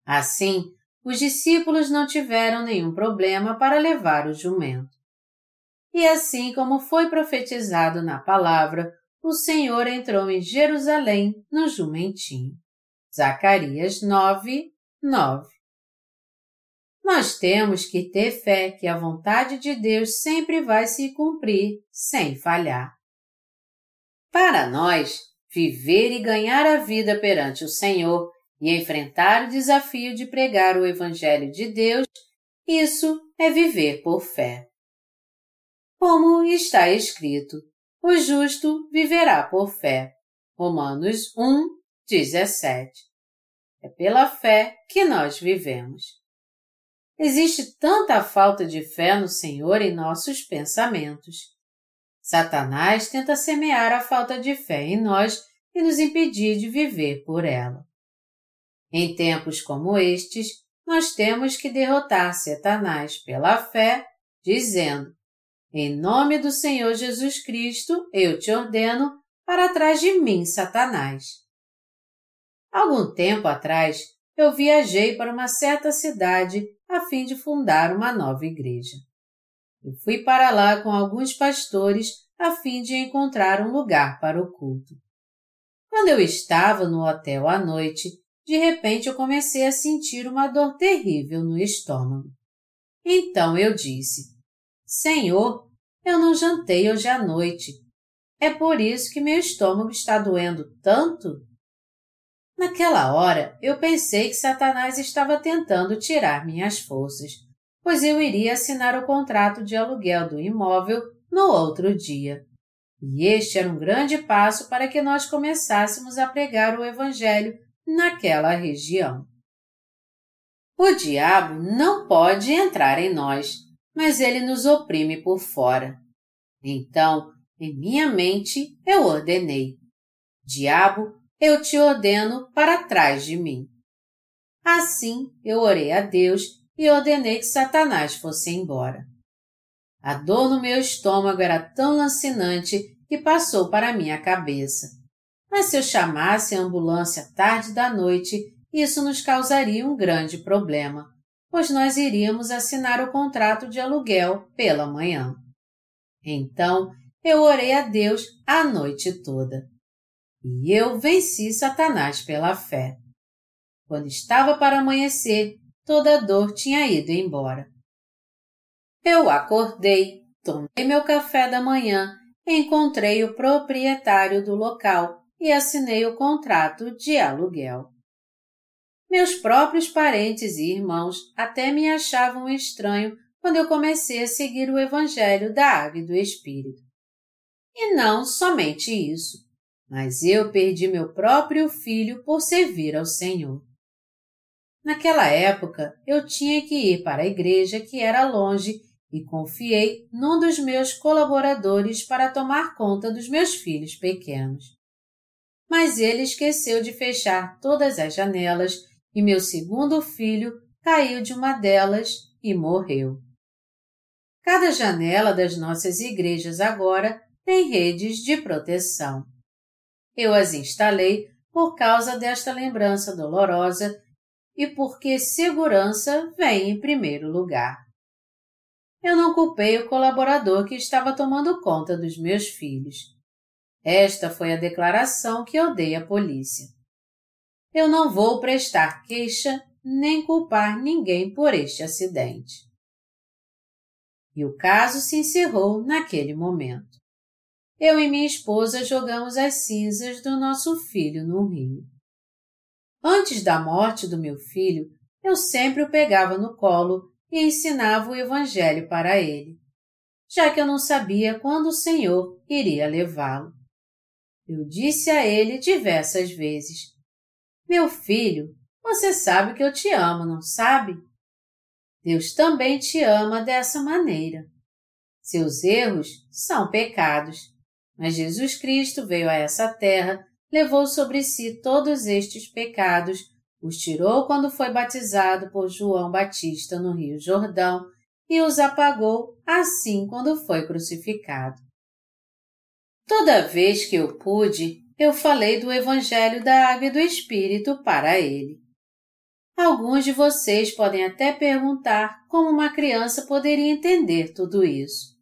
Assim, os discípulos não tiveram nenhum problema para levar o jumento. E assim como foi profetizado na palavra, o Senhor entrou em Jerusalém no jumentinho. Zacarias 9, 9 nós temos que ter fé que a vontade de Deus sempre vai se cumprir sem falhar. Para nós, viver e ganhar a vida perante o Senhor e enfrentar o desafio de pregar o Evangelho de Deus, isso é viver por fé. Como está escrito, o justo viverá por fé. Romanos 1, 17. É pela fé que nós vivemos. Existe tanta falta de fé no Senhor em nossos pensamentos. Satanás tenta semear a falta de fé em nós e nos impedir de viver por ela. Em tempos como estes, nós temos que derrotar Satanás pela fé, dizendo: Em nome do Senhor Jesus Cristo, eu te ordeno para trás de mim, Satanás. Algum tempo atrás, eu viajei para uma certa cidade a fim de fundar uma nova igreja. Eu fui para lá com alguns pastores a fim de encontrar um lugar para o culto. Quando eu estava no hotel à noite, de repente eu comecei a sentir uma dor terrível no estômago. Então eu disse: Senhor, eu não jantei hoje à noite. É por isso que meu estômago está doendo tanto? Naquela hora, eu pensei que Satanás estava tentando tirar minhas forças, pois eu iria assinar o contrato de aluguel do imóvel no outro dia. E este era um grande passo para que nós começássemos a pregar o Evangelho naquela região. O diabo não pode entrar em nós, mas ele nos oprime por fora. Então, em minha mente, eu ordenei: Diabo, eu te ordeno para trás de mim. Assim, eu orei a Deus e ordenei que Satanás fosse embora. A dor no meu estômago era tão lancinante que passou para minha cabeça. Mas se eu chamasse a ambulância tarde da noite, isso nos causaria um grande problema, pois nós iríamos assinar o contrato de aluguel pela manhã. Então, eu orei a Deus a noite toda. E eu venci Satanás pela fé. Quando estava para amanhecer, toda a dor tinha ido embora. Eu acordei, tomei meu café da manhã, encontrei o proprietário do local e assinei o contrato de aluguel. Meus próprios parentes e irmãos até me achavam estranho quando eu comecei a seguir o Evangelho da Água e do Espírito. E não somente isso mas eu perdi meu próprio filho por servir ao Senhor. Naquela época, eu tinha que ir para a igreja que era longe e confiei num dos meus colaboradores para tomar conta dos meus filhos pequenos. Mas ele esqueceu de fechar todas as janelas e meu segundo filho caiu de uma delas e morreu. Cada janela das nossas igrejas agora tem redes de proteção. Eu as instalei por causa desta lembrança dolorosa e porque segurança vem em primeiro lugar. Eu não culpei o colaborador que estava tomando conta dos meus filhos. Esta foi a declaração que eu dei à polícia. Eu não vou prestar queixa nem culpar ninguém por este acidente. E o caso se encerrou naquele momento. Eu e minha esposa jogamos as cinzas do nosso filho no rio. Antes da morte do meu filho, eu sempre o pegava no colo e ensinava o Evangelho para ele, já que eu não sabia quando o Senhor iria levá-lo. Eu disse a ele diversas vezes: Meu filho, você sabe que eu te amo, não sabe? Deus também te ama dessa maneira. Seus erros são pecados, mas Jesus Cristo veio a essa terra, levou sobre si todos estes pecados, os tirou quando foi batizado por João Batista no Rio Jordão e os apagou assim quando foi crucificado. Toda vez que eu pude, eu falei do Evangelho da Água e do Espírito para ele. Alguns de vocês podem até perguntar como uma criança poderia entender tudo isso.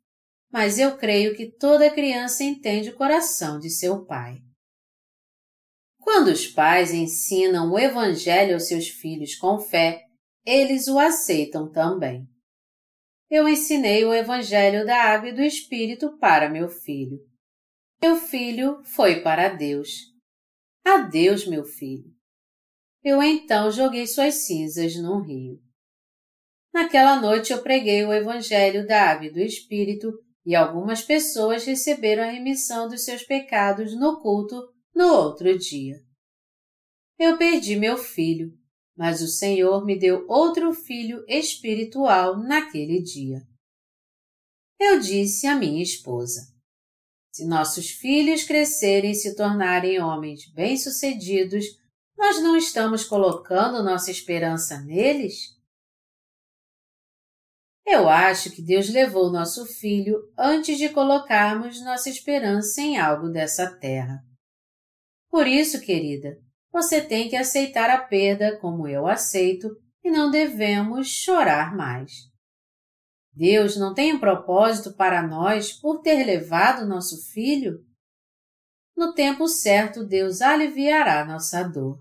Mas eu creio que toda criança entende o coração de seu pai. Quando os pais ensinam o Evangelho aos seus filhos com fé, eles o aceitam também. Eu ensinei o Evangelho da Água e do Espírito para meu filho. Meu filho foi para Deus. Adeus, meu filho eu então joguei suas cinzas num rio. Naquela noite eu preguei o Evangelho da Água e do Espírito e algumas pessoas receberam a remissão dos seus pecados no culto no outro dia. Eu perdi meu filho, mas o Senhor me deu outro filho espiritual naquele dia. Eu disse à minha esposa: Se nossos filhos crescerem e se tornarem homens bem-sucedidos, nós não estamos colocando nossa esperança neles? Eu acho que Deus levou nosso filho antes de colocarmos nossa esperança em algo dessa terra. Por isso, querida, você tem que aceitar a perda como eu aceito e não devemos chorar mais. Deus não tem um propósito para nós por ter levado nosso filho? No tempo certo, Deus aliviará nossa dor.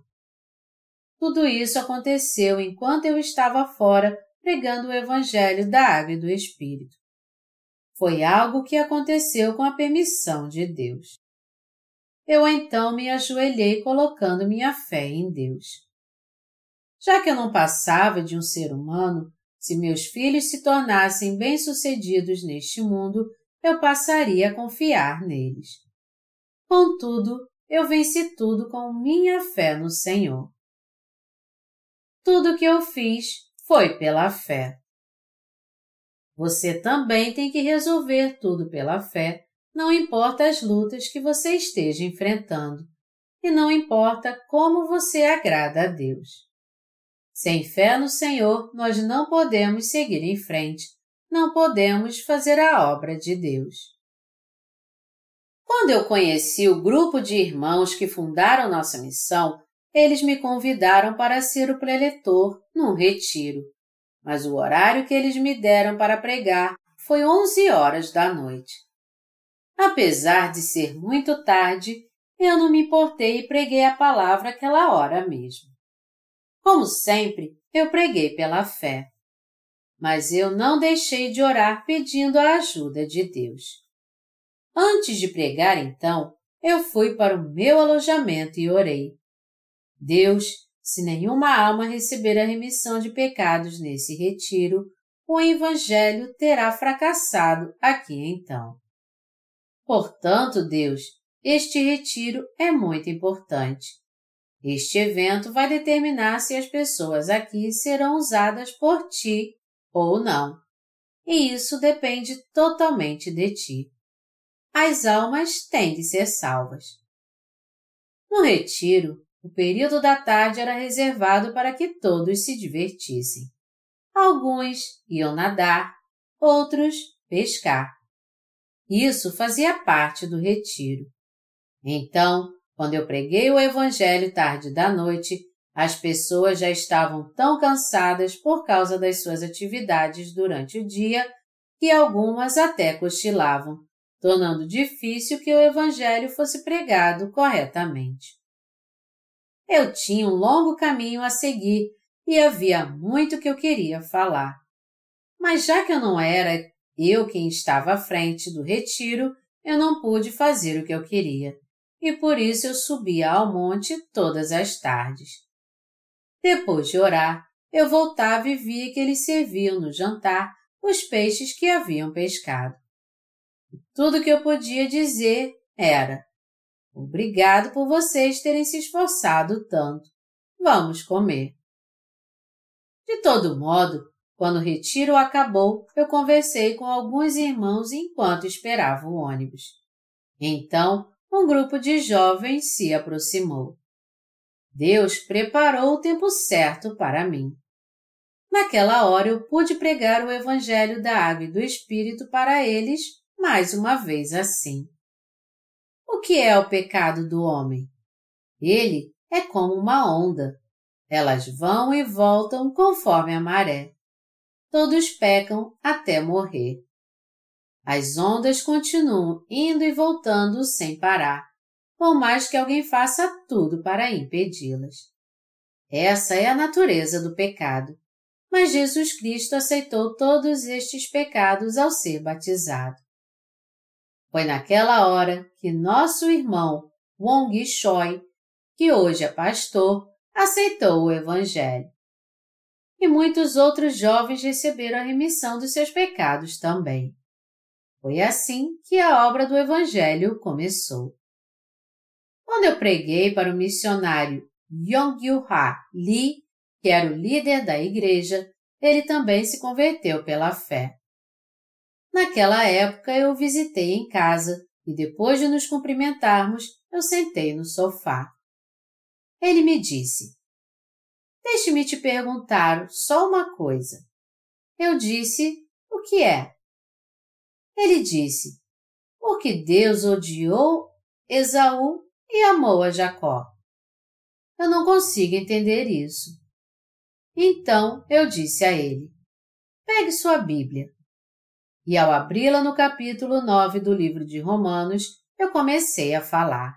Tudo isso aconteceu enquanto eu estava fora pregando o Evangelho da Água e do Espírito. Foi algo que aconteceu com a permissão de Deus. Eu então me ajoelhei colocando minha fé em Deus. Já que eu não passava de um ser humano, se meus filhos se tornassem bem-sucedidos neste mundo, eu passaria a confiar neles. Contudo, eu venci tudo com minha fé no Senhor. Tudo o que eu fiz foi pela fé. Você também tem que resolver tudo pela fé, não importa as lutas que você esteja enfrentando, e não importa como você agrada a Deus. Sem fé no Senhor, nós não podemos seguir em frente, não podemos fazer a obra de Deus. Quando eu conheci o grupo de irmãos que fundaram nossa missão, eles me convidaram para ser o preletor num retiro, mas o horário que eles me deram para pregar foi onze horas da noite. Apesar de ser muito tarde, eu não me importei e preguei a palavra aquela hora mesmo. Como sempre, eu preguei pela fé. Mas eu não deixei de orar pedindo a ajuda de Deus. Antes de pregar, então, eu fui para o meu alojamento e orei. Deus, se nenhuma alma receber a remissão de pecados nesse retiro, o Evangelho terá fracassado aqui então. Portanto, Deus, este retiro é muito importante. Este evento vai determinar se as pessoas aqui serão usadas por ti ou não. E isso depende totalmente de ti. As almas têm de ser salvas. No retiro, o período da tarde era reservado para que todos se divertissem. Alguns iam nadar, outros pescar. Isso fazia parte do retiro. Então, quando eu preguei o Evangelho tarde da noite, as pessoas já estavam tão cansadas por causa das suas atividades durante o dia que algumas até cochilavam, tornando difícil que o Evangelho fosse pregado corretamente. Eu tinha um longo caminho a seguir e havia muito que eu queria falar. Mas já que eu não era eu quem estava à frente do retiro, eu não pude fazer o que eu queria, e por isso eu subia ao monte todas as tardes. Depois de orar, eu voltava e via que eles serviam no jantar os peixes que haviam pescado. Tudo que eu podia dizer era: Obrigado por vocês terem se esforçado tanto. Vamos comer. De todo modo, quando o retiro acabou, eu conversei com alguns irmãos enquanto esperava o ônibus. Então, um grupo de jovens se aproximou. Deus preparou o tempo certo para mim. Naquela hora eu pude pregar o Evangelho da Água e do Espírito para eles mais uma vez assim. O que é o pecado do homem? Ele é como uma onda. Elas vão e voltam conforme a maré. Todos pecam até morrer. As ondas continuam indo e voltando sem parar, por mais que alguém faça tudo para impedi-las. Essa é a natureza do pecado, mas Jesus Cristo aceitou todos estes pecados ao ser batizado. Foi naquela hora que nosso irmão Wong Choi, que hoje é pastor, aceitou o Evangelho. E muitos outros jovens receberam a remissão dos seus pecados também. Foi assim que a obra do Evangelho começou. Quando eu preguei para o missionário Yong-Yu-Ha Lee, que era o líder da igreja, ele também se converteu pela fé. Naquela época eu o visitei em casa e depois de nos cumprimentarmos, eu sentei no sofá. Ele me disse: Deixe-me te perguntar só uma coisa. Eu disse: O que é? Ele disse: Porque Deus odiou Esaú e amou a Jacó. Eu não consigo entender isso. Então eu disse a ele: Pegue sua Bíblia e ao abri-la no capítulo 9 do livro de Romanos, eu comecei a falar.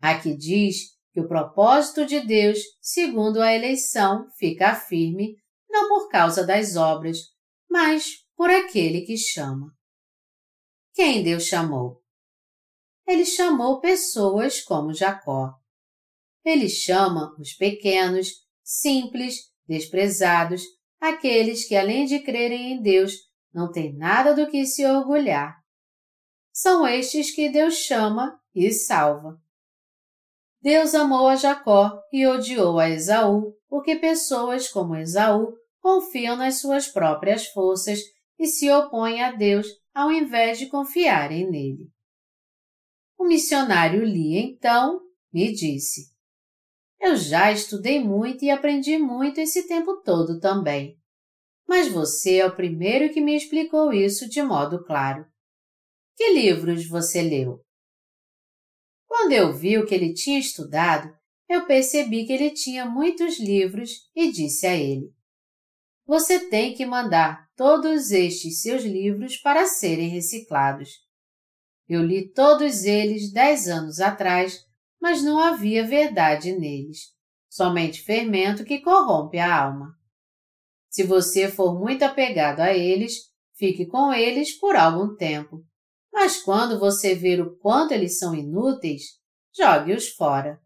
Aqui diz que o propósito de Deus, segundo a eleição, fica firme, não por causa das obras, mas por aquele que chama. Quem Deus chamou? Ele chamou pessoas como Jacó. Ele chama os pequenos, simples, desprezados, aqueles que, além de crerem em Deus, não tem nada do que se orgulhar. São estes que Deus chama e salva. Deus amou a Jacó e odiou a Esaú, porque pessoas como Esaú confiam nas suas próprias forças e se opõem a Deus ao invés de confiarem nele. O missionário Lee, então, me disse: Eu já estudei muito e aprendi muito esse tempo todo também mas você é o primeiro que me explicou isso de modo claro. Que livros você leu? Quando eu vi o que ele tinha estudado, eu percebi que ele tinha muitos livros e disse a ele: Você tem que mandar todos estes seus livros para serem reciclados. Eu li todos eles dez anos atrás, mas não havia verdade neles, somente fermento que corrompe a alma. Se você for muito apegado a eles, fique com eles por algum tempo. Mas quando você ver o quanto eles são inúteis, jogue-os fora.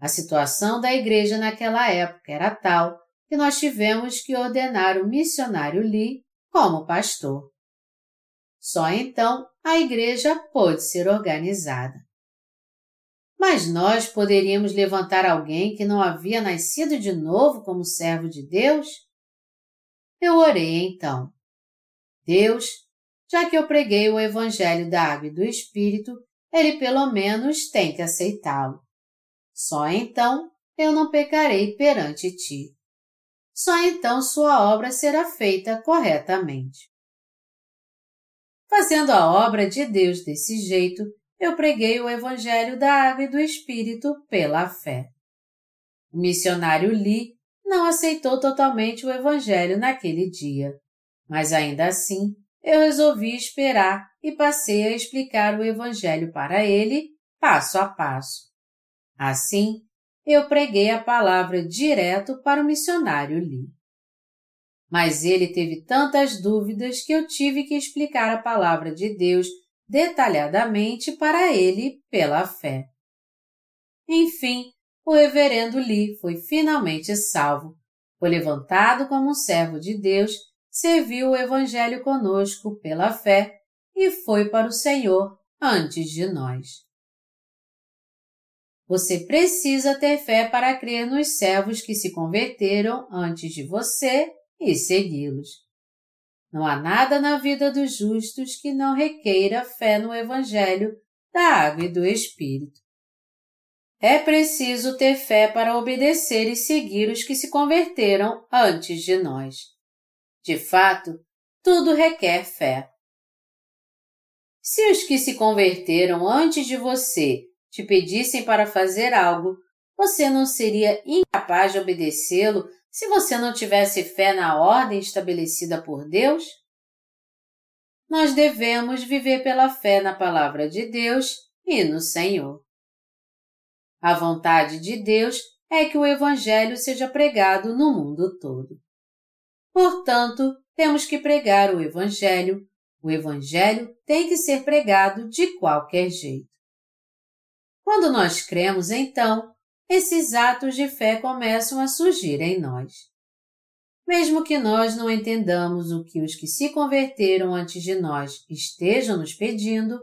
A situação da igreja naquela época era tal que nós tivemos que ordenar o missionário Lee como pastor. Só então a igreja pôde ser organizada. Mas nós poderíamos levantar alguém que não havia nascido de novo como servo de Deus? Eu orei então. Deus, já que eu preguei o Evangelho da Água e do Espírito, ele pelo menos tem que aceitá-lo. Só então eu não pecarei perante ti. Só então sua obra será feita corretamente. Fazendo a obra de Deus desse jeito, eu preguei o Evangelho da Água e do Espírito pela fé. O missionário Lee não aceitou totalmente o Evangelho naquele dia, mas ainda assim eu resolvi esperar e passei a explicar o Evangelho para ele, passo a passo. Assim, eu preguei a palavra direto para o missionário Lee. Mas ele teve tantas dúvidas que eu tive que explicar a palavra de Deus detalhadamente para ele pela fé. Enfim, o reverendo Lee foi finalmente salvo, foi levantado como um servo de Deus, serviu o Evangelho conosco pela fé e foi para o Senhor antes de nós. Você precisa ter fé para crer nos servos que se converteram antes de você e segui-los. Não há nada na vida dos justos que não requeira fé no Evangelho da água e do Espírito. É preciso ter fé para obedecer e seguir os que se converteram antes de nós. De fato, tudo requer fé. Se os que se converteram antes de você te pedissem para fazer algo, você não seria incapaz de obedecê-lo se você não tivesse fé na ordem estabelecida por Deus? Nós devemos viver pela fé na palavra de Deus e no Senhor. A vontade de Deus é que o Evangelho seja pregado no mundo todo. Portanto, temos que pregar o Evangelho. O Evangelho tem que ser pregado de qualquer jeito. Quando nós cremos, então, esses atos de fé começam a surgir em nós. Mesmo que nós não entendamos o que os que se converteram antes de nós estejam nos pedindo,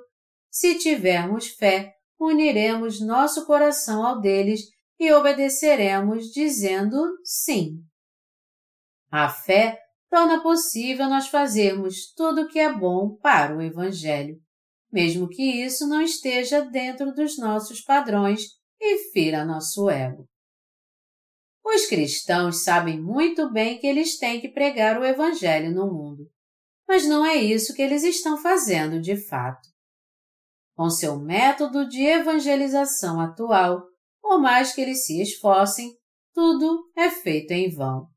se tivermos fé, uniremos nosso coração ao deles e obedeceremos dizendo sim. A fé torna possível nós fazermos tudo o que é bom para o Evangelho, mesmo que isso não esteja dentro dos nossos padrões e fira nosso ego. Os cristãos sabem muito bem que eles têm que pregar o Evangelho no mundo, mas não é isso que eles estão fazendo de fato. Com seu método de evangelização atual, por mais que eles se esforcem, tudo é feito em vão.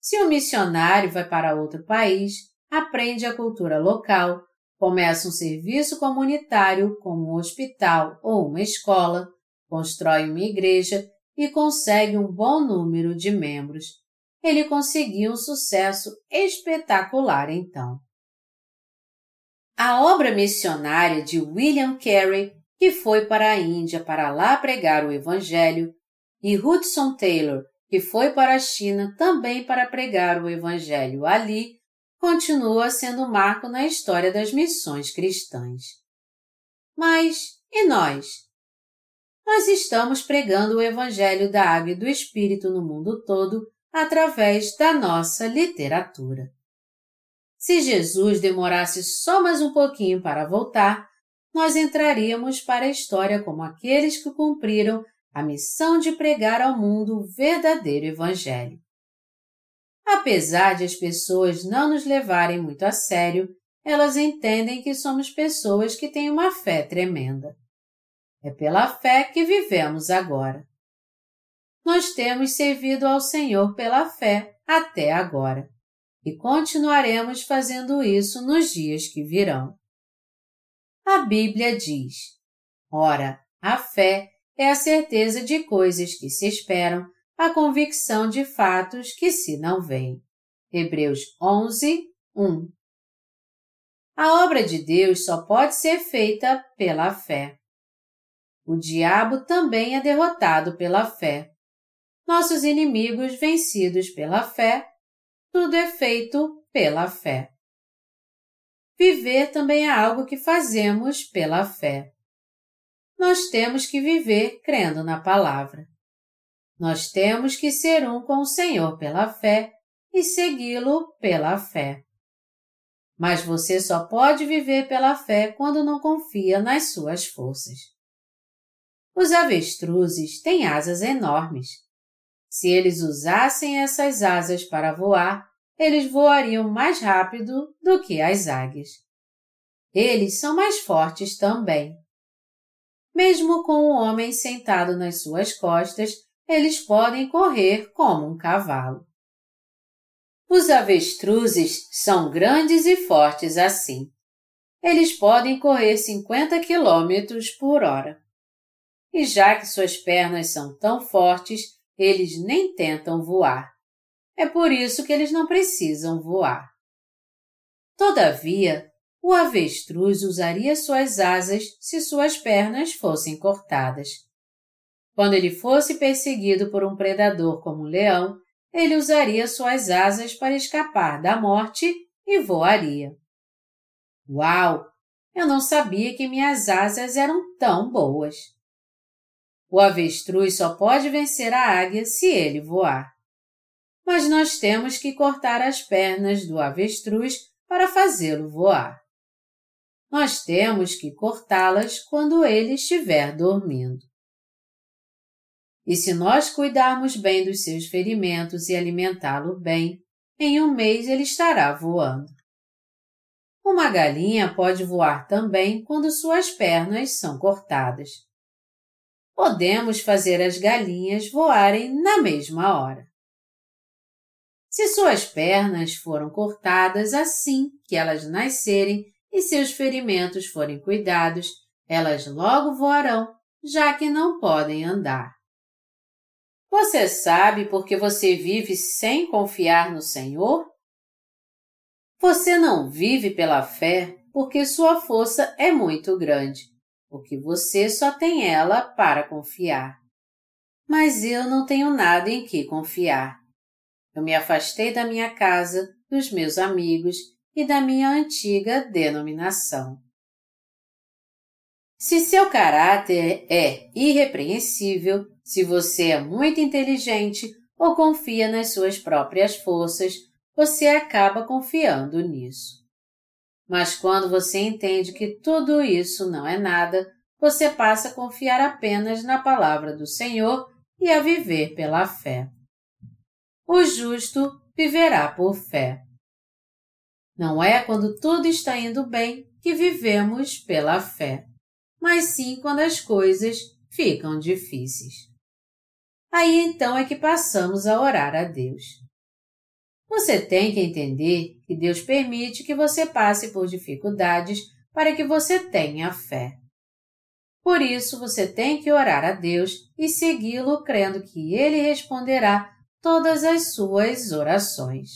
Se um missionário vai para outro país, aprende a cultura local, Começa um serviço comunitário como um hospital ou uma escola, constrói uma igreja e consegue um bom número de membros. Ele conseguiu um sucesso espetacular então. A obra missionária de William Carey, que foi para a Índia para lá pregar o Evangelho, e Hudson Taylor, que foi para a China também para pregar o Evangelho ali, continua sendo um marco na história das missões cristãs. Mas e nós? Nós estamos pregando o Evangelho da Água e do Espírito no mundo todo através da nossa literatura. Se Jesus demorasse só mais um pouquinho para voltar, nós entraríamos para a história como aqueles que cumpriram a missão de pregar ao mundo o verdadeiro Evangelho. Apesar de as pessoas não nos levarem muito a sério, elas entendem que somos pessoas que têm uma fé tremenda. É pela fé que vivemos agora. Nós temos servido ao Senhor pela fé até agora e continuaremos fazendo isso nos dias que virão. A Bíblia diz: Ora, a fé é a certeza de coisas que se esperam a convicção de fatos que se não veem. Hebreus 11, 1. A obra de Deus só pode ser feita pela fé. O diabo também é derrotado pela fé. Nossos inimigos vencidos pela fé. Tudo é feito pela fé. Viver também é algo que fazemos pela fé. Nós temos que viver crendo na palavra. Nós temos que ser um com o Senhor pela fé e segui-lo pela fé. Mas você só pode viver pela fé quando não confia nas suas forças. Os avestruzes têm asas enormes. Se eles usassem essas asas para voar, eles voariam mais rápido do que as águias. Eles são mais fortes também. Mesmo com o homem sentado nas suas costas, eles podem correr como um cavalo. Os avestruzes são grandes e fortes assim. Eles podem correr 50 quilômetros por hora. E já que suas pernas são tão fortes, eles nem tentam voar. É por isso que eles não precisam voar. Todavia, o avestruz usaria suas asas se suas pernas fossem cortadas. Quando ele fosse perseguido por um predador como o leão, ele usaria suas asas para escapar da morte e voaria. Uau! Eu não sabia que minhas asas eram tão boas. O avestruz só pode vencer a águia se ele voar. Mas nós temos que cortar as pernas do avestruz para fazê-lo voar. Nós temos que cortá-las quando ele estiver dormindo. E se nós cuidarmos bem dos seus ferimentos e alimentá-lo bem, em um mês ele estará voando. Uma galinha pode voar também quando suas pernas são cortadas. Podemos fazer as galinhas voarem na mesma hora. Se suas pernas foram cortadas assim que elas nascerem e seus ferimentos forem cuidados, elas logo voarão, já que não podem andar. Você sabe por que você vive sem confiar no Senhor? Você não vive pela fé porque sua força é muito grande, porque você só tem ela para confiar. Mas eu não tenho nada em que confiar. Eu me afastei da minha casa, dos meus amigos e da minha antiga denominação. Se seu caráter é irrepreensível, se você é muito inteligente ou confia nas suas próprias forças, você acaba confiando nisso. Mas quando você entende que tudo isso não é nada, você passa a confiar apenas na palavra do Senhor e a viver pela fé. O justo viverá por fé. Não é quando tudo está indo bem que vivemos pela fé, mas sim quando as coisas ficam difíceis. Aí então é que passamos a orar a Deus. Você tem que entender que Deus permite que você passe por dificuldades para que você tenha fé. Por isso você tem que orar a Deus e segui-lo crendo que Ele responderá todas as suas orações.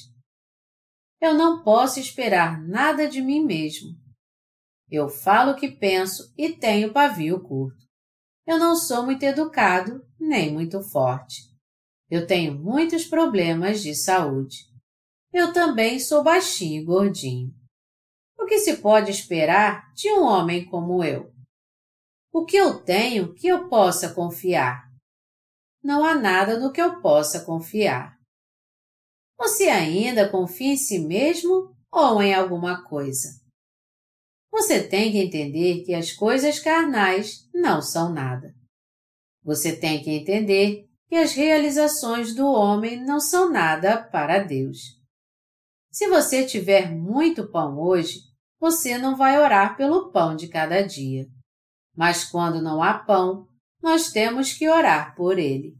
Eu não posso esperar nada de mim mesmo. Eu falo o que penso e tenho pavio curto. Eu não sou muito educado nem muito forte. Eu tenho muitos problemas de saúde. Eu também sou baixinho e gordinho. O que se pode esperar de um homem como eu? O que eu tenho que eu possa confiar? Não há nada no que eu possa confiar. Você ainda confia em si mesmo ou em alguma coisa? Você tem que entender que as coisas carnais não são nada. Você tem que entender que as realizações do homem não são nada para Deus. Se você tiver muito pão hoje, você não vai orar pelo pão de cada dia. Mas quando não há pão, nós temos que orar por ele.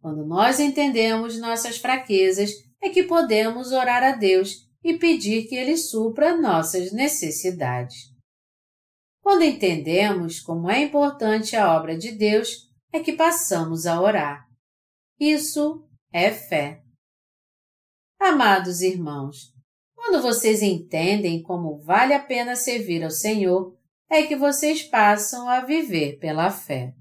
Quando nós entendemos nossas fraquezas, é que podemos orar a Deus e pedir que Ele supra nossas necessidades. Quando entendemos como é importante a obra de Deus, é que passamos a orar. Isso é fé. Amados irmãos, quando vocês entendem como vale a pena servir ao Senhor, é que vocês passam a viver pela fé.